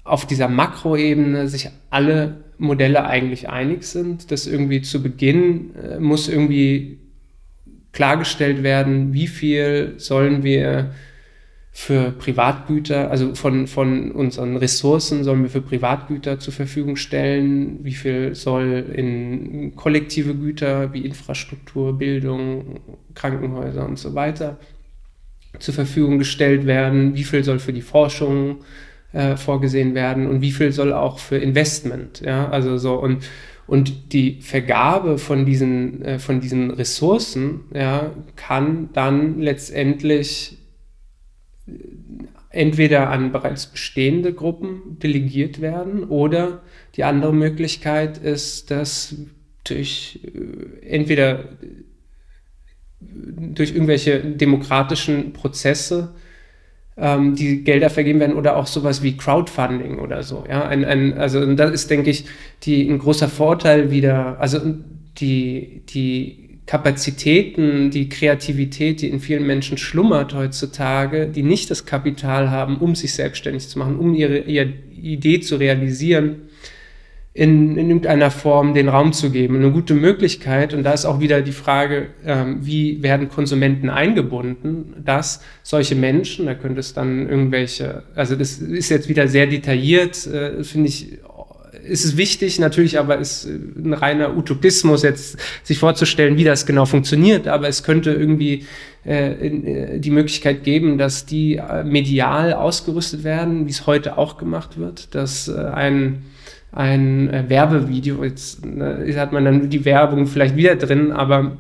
auf dieser Makroebene sich alle Modelle eigentlich einig sind, dass irgendwie zu Beginn äh, muss irgendwie klargestellt werden, wie viel sollen wir für Privatgüter, also von, von unseren Ressourcen sollen wir für Privatgüter zur Verfügung stellen, wie viel soll in kollektive Güter wie Infrastruktur, Bildung, Krankenhäuser und so weiter zur Verfügung gestellt werden, wie viel soll für die Forschung äh, vorgesehen werden? Und wie viel soll auch für Investment, ja, also so und und die Vergabe von diesen, äh, von diesen Ressourcen ja, kann dann letztendlich entweder an bereits bestehende Gruppen delegiert werden oder die andere Möglichkeit ist, dass durch äh, entweder durch irgendwelche demokratischen Prozesse ähm, die Gelder vergeben werden oder auch sowas wie Crowdfunding oder so. Ja, ein, ein, also das ist, denke ich, die, ein großer Vorteil wieder, also die, die Kapazitäten, die Kreativität, die in vielen Menschen schlummert heutzutage, die nicht das Kapital haben, um sich selbstständig zu machen, um ihre, ihre Idee zu realisieren, in, in irgendeiner Form den Raum zu geben. Eine gute Möglichkeit, und da ist auch wieder die Frage, ähm, wie werden Konsumenten eingebunden, dass solche Menschen, da könnte es dann irgendwelche, also das ist jetzt wieder sehr detailliert, äh, finde ich ist es wichtig, natürlich aber ist ein reiner Utopismus jetzt sich vorzustellen, wie das genau funktioniert, aber es könnte irgendwie äh, äh die Möglichkeit geben, dass die äh, medial ausgerüstet werden, wie es heute auch gemacht wird, dass äh, ein ein äh, Werbevideo, jetzt ne, hat man dann die Werbung vielleicht wieder drin, aber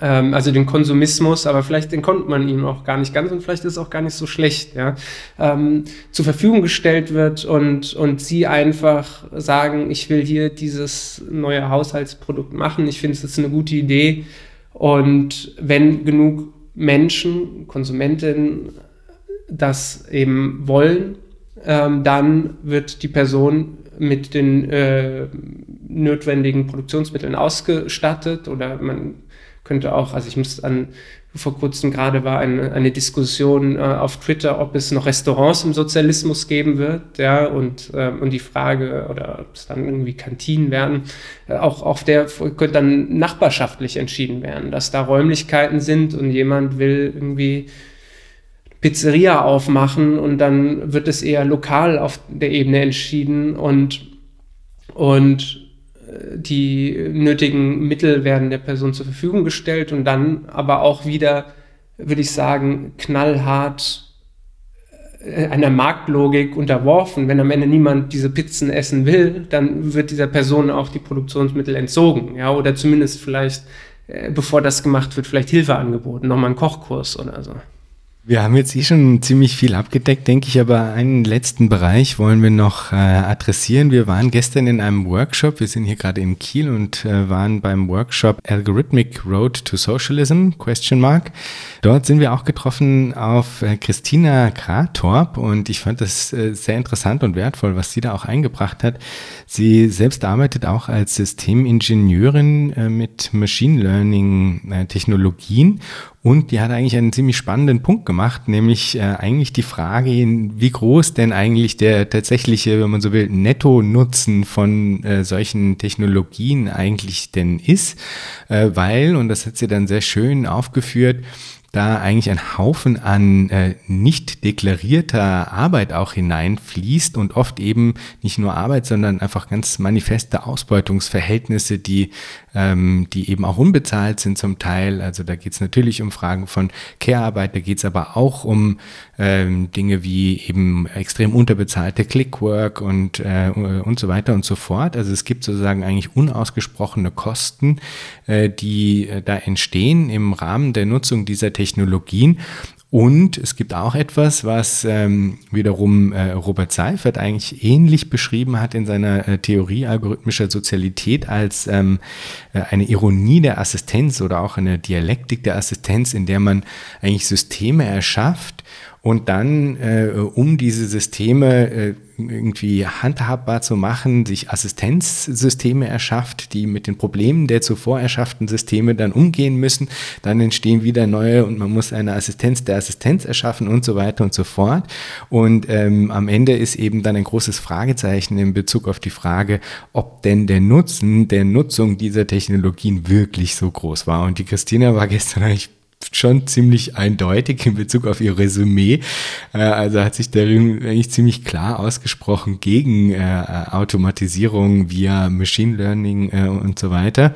ähm, also den Konsumismus, aber vielleicht entkommt man ihm auch gar nicht ganz und vielleicht ist es auch gar nicht so schlecht, ja, ähm, zur Verfügung gestellt wird und, und sie einfach sagen, ich will hier dieses neue Haushaltsprodukt machen, ich finde es ist eine gute Idee. Und wenn genug Menschen, Konsumentinnen das eben wollen, ähm, dann wird die Person mit den äh, notwendigen Produktionsmitteln ausgestattet oder man könnte auch, also ich muss an, vor kurzem gerade war eine, eine Diskussion äh, auf Twitter, ob es noch Restaurants im Sozialismus geben wird, ja, und, äh, und die Frage, oder ob es dann irgendwie Kantinen werden, äh, auch auf der könnte dann nachbarschaftlich entschieden werden, dass da Räumlichkeiten sind und jemand will irgendwie Pizzeria aufmachen und dann wird es eher lokal auf der Ebene entschieden und, und die nötigen Mittel werden der Person zur Verfügung gestellt und dann aber auch wieder, würde ich sagen, knallhart äh, einer Marktlogik unterworfen. Wenn am Ende niemand diese Pizzen essen will, dann wird dieser Person auch die Produktionsmittel entzogen, ja, oder zumindest vielleicht äh, bevor das gemacht wird, vielleicht Hilfe angeboten, nochmal einen Kochkurs oder so. Wir haben jetzt eh schon ziemlich viel abgedeckt, denke ich, aber einen letzten Bereich wollen wir noch äh, adressieren. Wir waren gestern in einem Workshop, wir sind hier gerade in Kiel und äh, waren beim Workshop Algorithmic Road to Socialism, question mark. Dort sind wir auch getroffen auf äh, Christina Kratorp und ich fand das äh, sehr interessant und wertvoll, was sie da auch eingebracht hat. Sie selbst arbeitet auch als Systemingenieurin äh, mit Machine Learning äh, Technologien und die hat eigentlich einen ziemlich spannenden Punkt gemacht, nämlich äh, eigentlich die Frage, wie groß denn eigentlich der tatsächliche, wenn man so will, Netto-Nutzen von äh, solchen Technologien eigentlich denn ist, äh, weil, und das hat sie dann sehr schön aufgeführt, da eigentlich ein Haufen an äh, nicht deklarierter Arbeit auch hineinfließt und oft eben nicht nur Arbeit, sondern einfach ganz manifeste Ausbeutungsverhältnisse, die, ähm, die eben auch unbezahlt sind zum Teil. Also da geht es natürlich um Fragen von Care-Arbeit, da geht es aber auch um ähm, Dinge wie eben extrem unterbezahlte Clickwork und, äh, und so weiter und so fort. Also es gibt sozusagen eigentlich unausgesprochene Kosten, äh, die äh, da entstehen im Rahmen der Nutzung dieser Technologie Technologien. Und es gibt auch etwas, was ähm, wiederum äh, Robert Seifert eigentlich ähnlich beschrieben hat in seiner äh, Theorie algorithmischer Sozialität als ähm, äh, eine Ironie der Assistenz oder auch eine Dialektik der Assistenz, in der man eigentlich Systeme erschafft und dann, äh, um diese Systeme äh, irgendwie handhabbar zu machen, sich Assistenzsysteme erschafft, die mit den Problemen der zuvor erschafften Systeme dann umgehen müssen. Dann entstehen wieder neue und man muss eine Assistenz der Assistenz erschaffen und so weiter und so fort. Und ähm, am Ende ist eben dann ein großes Fragezeichen in Bezug auf die Frage, ob denn der Nutzen der Nutzung dieser Technologien wirklich so groß war. Und die Christina war gestern eigentlich schon ziemlich eindeutig in Bezug auf ihr Resümee. Äh, also hat sich darin eigentlich ziemlich klar ausgesprochen gegen äh, Automatisierung via Machine Learning äh, und so weiter.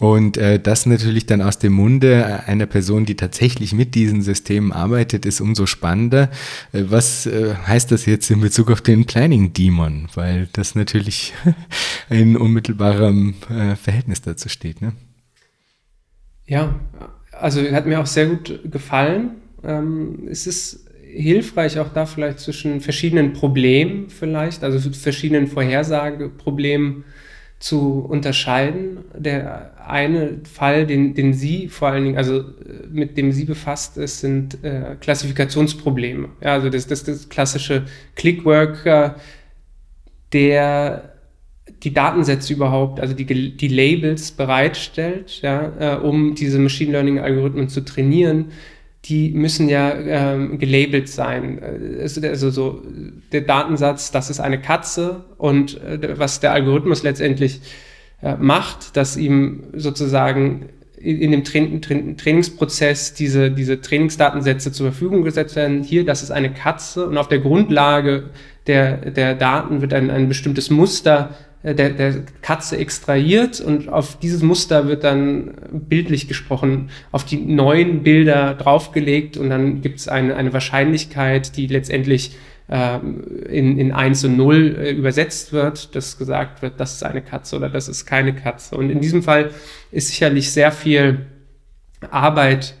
Und äh, das natürlich dann aus dem Munde einer Person, die tatsächlich mit diesen Systemen arbeitet, ist umso spannender. Was äh, heißt das jetzt in Bezug auf den Planning Demon? Weil das natürlich in unmittelbarem äh, Verhältnis dazu steht. Ne? Ja, also hat mir auch sehr gut gefallen. Ähm, es ist hilfreich auch da vielleicht zwischen verschiedenen Problemen vielleicht, also verschiedenen Vorhersageproblemen zu unterscheiden. Der eine Fall, den, den Sie vor allen Dingen, also mit dem Sie befasst ist, sind äh, Klassifikationsprobleme. Ja, also das, das, das klassische Clickworker, der die Datensätze überhaupt, also die, die Labels bereitstellt, ja, äh, um diese Machine Learning Algorithmen zu trainieren, die müssen ja ähm, gelabelt sein. Äh, also so der Datensatz, das ist eine Katze und äh, was der Algorithmus letztendlich äh, macht, dass ihm sozusagen in, dem Tra Tra Trainingsprozess diese, diese Trainingsdatensätze zur Verfügung gesetzt werden. Hier, das ist eine Katze und auf der Grundlage der, der Daten wird ein, ein bestimmtes Muster der, der Katze extrahiert und auf dieses Muster wird dann bildlich gesprochen auf die neuen Bilder draufgelegt und dann gibt es eine, eine Wahrscheinlichkeit, die letztendlich äh, in, in 1 und 0 äh, übersetzt wird, dass gesagt wird, das ist eine Katze oder das ist keine Katze. Und in diesem Fall ist sicherlich sehr viel Arbeit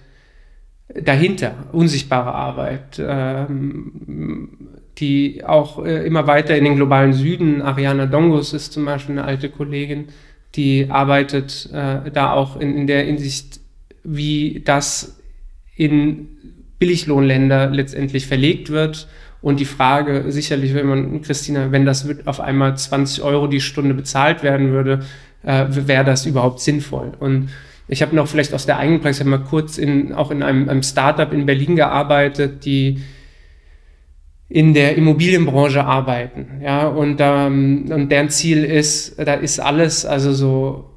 dahinter, unsichtbare Arbeit. Ähm, die auch äh, immer weiter in den globalen Süden, Ariana Dongos ist zum Beispiel eine alte Kollegin, die arbeitet äh, da auch in, in der Hinsicht, wie das in Billiglohnländer letztendlich verlegt wird. Und die Frage, sicherlich, wenn man, Christina, wenn das auf einmal 20 Euro die Stunde bezahlt werden würde, äh, wäre das überhaupt sinnvoll? Und ich habe noch vielleicht aus der eigenen Praxis mal kurz in, auch in einem, einem Startup in Berlin gearbeitet, die in der Immobilienbranche arbeiten. Ja, und, ähm, und deren Ziel ist, da ist alles, also so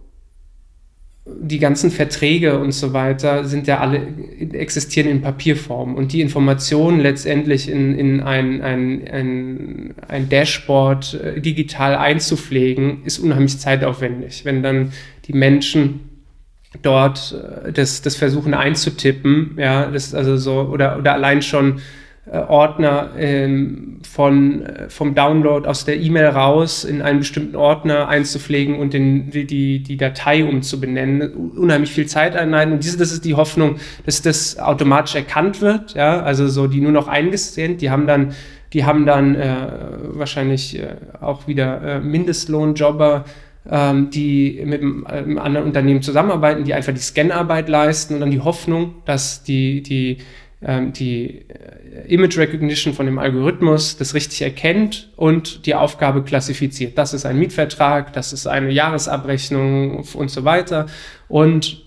die ganzen Verträge und so weiter sind ja alle, existieren in Papierform und die Informationen letztendlich in, in ein, ein, ein, ein Dashboard äh, digital einzupflegen, ist unheimlich zeitaufwendig. Wenn dann die Menschen dort äh, das, das versuchen einzutippen, ja, das also so, oder, oder allein schon Ordner ähm, von, äh, vom Download aus der E-Mail raus in einen bestimmten Ordner einzupflegen und den, die, die, die Datei umzubenennen. Unheimlich viel Zeit einleiten. Und diese, das ist die Hoffnung, dass das automatisch erkannt wird. Ja? Also so die nur noch eingescannt, die haben dann, die haben dann äh, wahrscheinlich äh, auch wieder äh, Mindestlohnjobber ähm, die mit einem, äh, einem, anderen Unternehmen zusammenarbeiten, die einfach die Scannarbeit leisten und dann die Hoffnung, dass die, die ähm, die äh, Image Recognition von dem Algorithmus das richtig erkennt und die Aufgabe klassifiziert. Das ist ein Mietvertrag, das ist eine Jahresabrechnung und so weiter und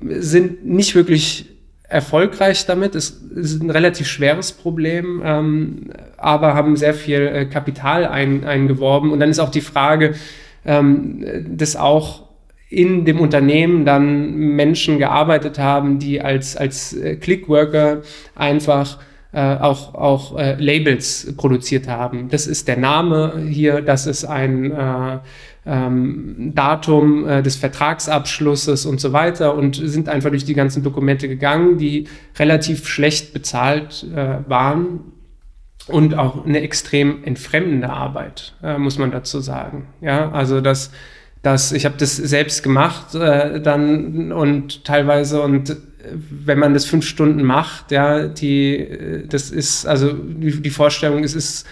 sind nicht wirklich erfolgreich damit. Es ist ein relativ schweres Problem, ähm, aber haben sehr viel äh, Kapital ein, eingeworben. Und dann ist auch die Frage, ähm, das auch in dem Unternehmen dann Menschen gearbeitet haben, die als, als äh, Clickworker einfach äh, auch, auch äh, Labels produziert haben. Das ist der Name hier, das ist ein äh, ähm, Datum äh, des Vertragsabschlusses und so weiter und sind einfach durch die ganzen Dokumente gegangen, die relativ schlecht bezahlt äh, waren und auch eine extrem entfremdende Arbeit, äh, muss man dazu sagen. Ja, also das dass ich habe das selbst gemacht äh, dann und teilweise und wenn man das fünf Stunden macht, ja, die, das ist, also die, die Vorstellung ist, ist,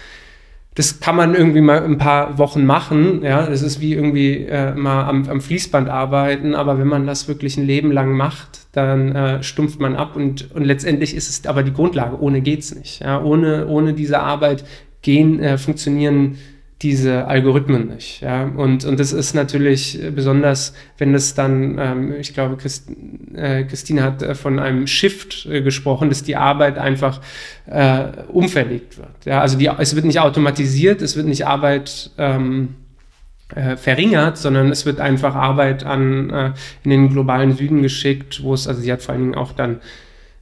das kann man irgendwie mal ein paar Wochen machen, ja, das ist wie irgendwie äh, mal am, am Fließband arbeiten, aber wenn man das wirklich ein Leben lang macht, dann äh, stumpft man ab und, und letztendlich ist es aber die Grundlage, ohne geht's nicht, ja, ohne, ohne diese Arbeit gehen, äh, funktionieren diese Algorithmen nicht. Ja? Und, und das ist natürlich besonders, wenn es dann, ähm, ich glaube, Christ, äh, Christine hat äh, von einem Shift äh, gesprochen, dass die Arbeit einfach äh, umverlegt wird. Ja? Also die, es wird nicht automatisiert, es wird nicht Arbeit ähm, äh, verringert, sondern es wird einfach Arbeit an, äh, in den globalen Süden geschickt, wo es, also sie hat vor allen Dingen auch dann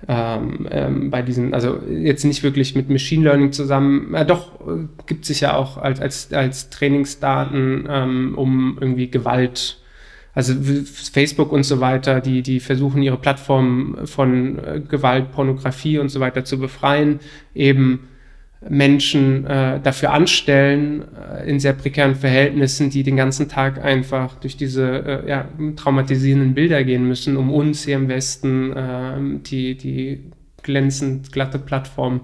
ähm, ähm, bei diesen, also jetzt nicht wirklich mit Machine Learning zusammen, äh, doch äh, gibt sich ja auch als, als, als Trainingsdaten, ähm, um irgendwie Gewalt, also Facebook und so weiter, die, die versuchen ihre Plattform von äh, Gewalt, Pornografie und so weiter zu befreien, eben Menschen äh, dafür anstellen, äh, in sehr prekären Verhältnissen, die den ganzen Tag einfach durch diese äh, ja, traumatisierenden Bilder gehen müssen, um uns hier im Westen äh, die, die glänzend glatte Plattform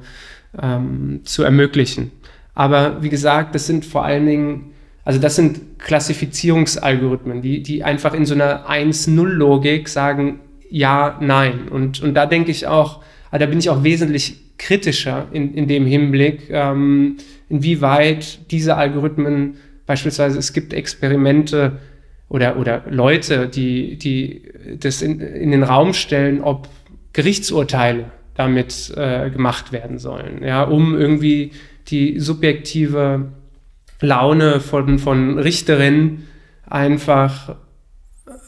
ähm, zu ermöglichen. Aber wie gesagt, das sind vor allen Dingen, also das sind Klassifizierungsalgorithmen, die, die einfach in so einer 1-0-Logik sagen, ja, nein. Und, und da denke ich auch, ah, da bin ich auch wesentlich kritischer in, in dem Hinblick, ähm, inwieweit diese Algorithmen, beispielsweise es gibt Experimente oder, oder Leute, die, die das in, in den Raum stellen, ob Gerichtsurteile damit äh, gemacht werden sollen, ja, um irgendwie die subjektive Laune von, von Richterinnen einfach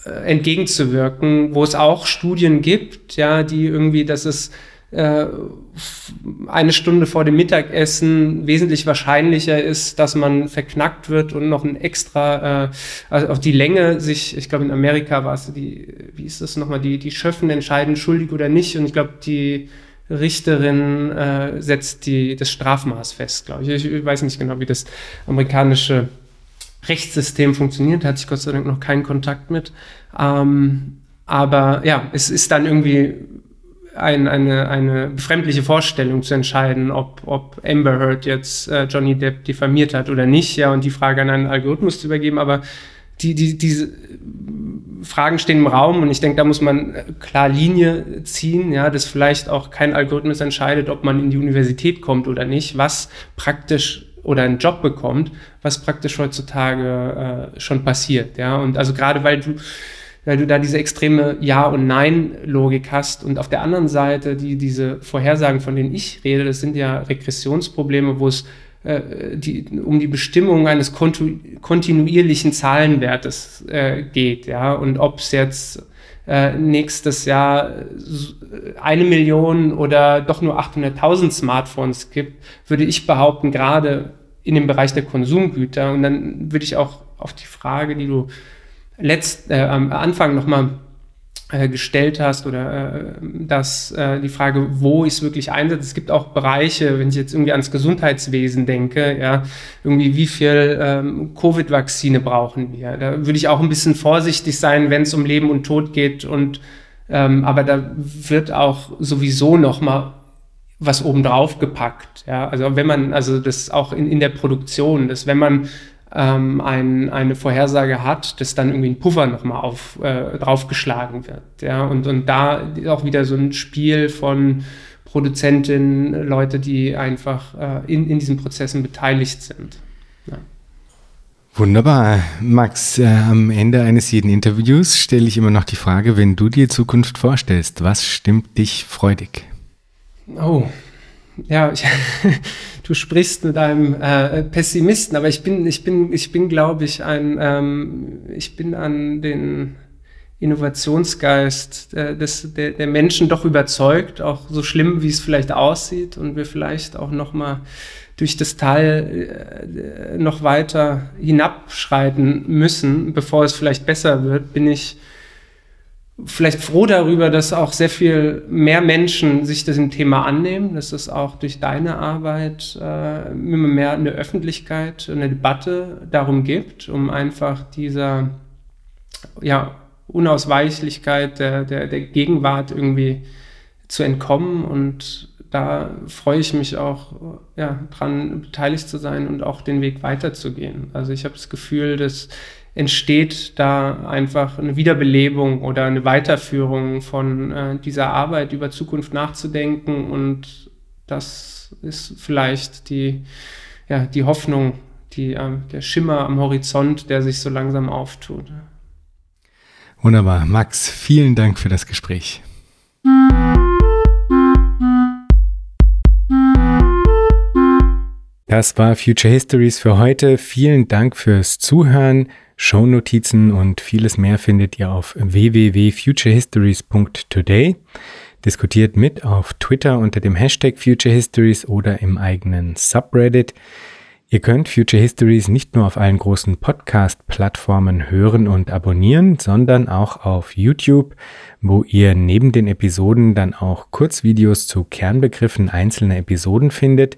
äh, entgegenzuwirken, wo es auch Studien gibt, ja, die irgendwie, dass es eine Stunde vor dem Mittagessen wesentlich wahrscheinlicher ist, dass man verknackt wird und noch ein extra, äh, also auf die Länge sich, ich glaube in Amerika war es die, wie ist das nochmal, die, die Schöffen entscheiden, schuldig oder nicht und ich glaube die Richterin äh, setzt die, das Strafmaß fest, glaube ich. Ich weiß nicht genau, wie das amerikanische Rechtssystem funktioniert, hatte ich Gott sei Dank noch keinen Kontakt mit. Ähm, aber ja, es ist dann irgendwie ein, eine, eine befremdliche Vorstellung zu entscheiden, ob, ob Amber Heard jetzt äh, Johnny Depp diffamiert hat oder nicht, ja, und die Frage an einen Algorithmus zu übergeben, aber die, die, diese Fragen stehen im Raum und ich denke, da muss man äh, klar Linie ziehen, ja, dass vielleicht auch kein Algorithmus entscheidet, ob man in die Universität kommt oder nicht, was praktisch oder einen Job bekommt, was praktisch heutzutage äh, schon passiert, ja, und also gerade weil du weil du da diese extreme Ja- und Nein-Logik hast. Und auf der anderen Seite, die, diese Vorhersagen, von denen ich rede, das sind ja Regressionsprobleme, wo es äh, die, um die Bestimmung eines kontinuierlichen Zahlenwertes äh, geht. Ja? Und ob es jetzt äh, nächstes Jahr eine Million oder doch nur 800.000 Smartphones gibt, würde ich behaupten, gerade in dem Bereich der Konsumgüter. Und dann würde ich auch auf die Frage, die du letzt, äh, am Anfang nochmal äh, gestellt hast oder äh, dass äh, die Frage, wo ich es wirklich einsetze. Es gibt auch Bereiche, wenn ich jetzt irgendwie ans Gesundheitswesen denke, ja, irgendwie wie viel ähm, Covid-Vakzine brauchen wir. Da würde ich auch ein bisschen vorsichtig sein, wenn es um Leben und Tod geht und ähm, aber da wird auch sowieso noch mal was obendrauf gepackt. Ja, also wenn man, also das auch in, in der Produktion, dass wenn man ähm, ein, eine Vorhersage hat, dass dann irgendwie ein Puffer nochmal auf, äh, draufgeschlagen wird. Ja? Und, und da auch wieder so ein Spiel von Produzentinnen, Leute, die einfach äh, in, in diesen Prozessen beteiligt sind. Ja. Wunderbar. Max, äh, am Ende eines jeden Interviews stelle ich immer noch die Frage, wenn du dir Zukunft vorstellst, was stimmt dich freudig? Oh, ja, ich, du sprichst mit einem äh, Pessimisten, aber ich bin, ich bin, ich bin, glaube ich, ein, ähm, ich bin an den Innovationsgeist äh, des, der, der Menschen doch überzeugt, auch so schlimm, wie es vielleicht aussieht und wir vielleicht auch noch mal durch das Tal äh, noch weiter hinabschreiten müssen, bevor es vielleicht besser wird, bin ich vielleicht froh darüber, dass auch sehr viel mehr Menschen sich diesem Thema annehmen, dass es auch durch deine Arbeit äh, immer mehr eine Öffentlichkeit, eine Debatte darum gibt, um einfach dieser ja, Unausweichlichkeit der, der, der Gegenwart irgendwie zu entkommen und da freue ich mich auch, ja, dran beteiligt zu sein und auch den Weg weiterzugehen. Also ich habe das Gefühl, dass entsteht da einfach eine Wiederbelebung oder eine Weiterführung von äh, dieser Arbeit über Zukunft nachzudenken und das ist vielleicht die, ja, die Hoffnung, die, äh, der Schimmer am Horizont, der sich so langsam auftut. Wunderbar. Max, vielen Dank für das Gespräch. Das war Future Histories für heute. Vielen Dank fürs Zuhören. Shownotizen und vieles mehr findet ihr auf www.futurehistories.today. Diskutiert mit auf Twitter unter dem Hashtag Future Histories oder im eigenen Subreddit. Ihr könnt Future Histories nicht nur auf allen großen Podcast-Plattformen hören und abonnieren, sondern auch auf YouTube, wo ihr neben den Episoden dann auch Kurzvideos zu Kernbegriffen einzelner Episoden findet.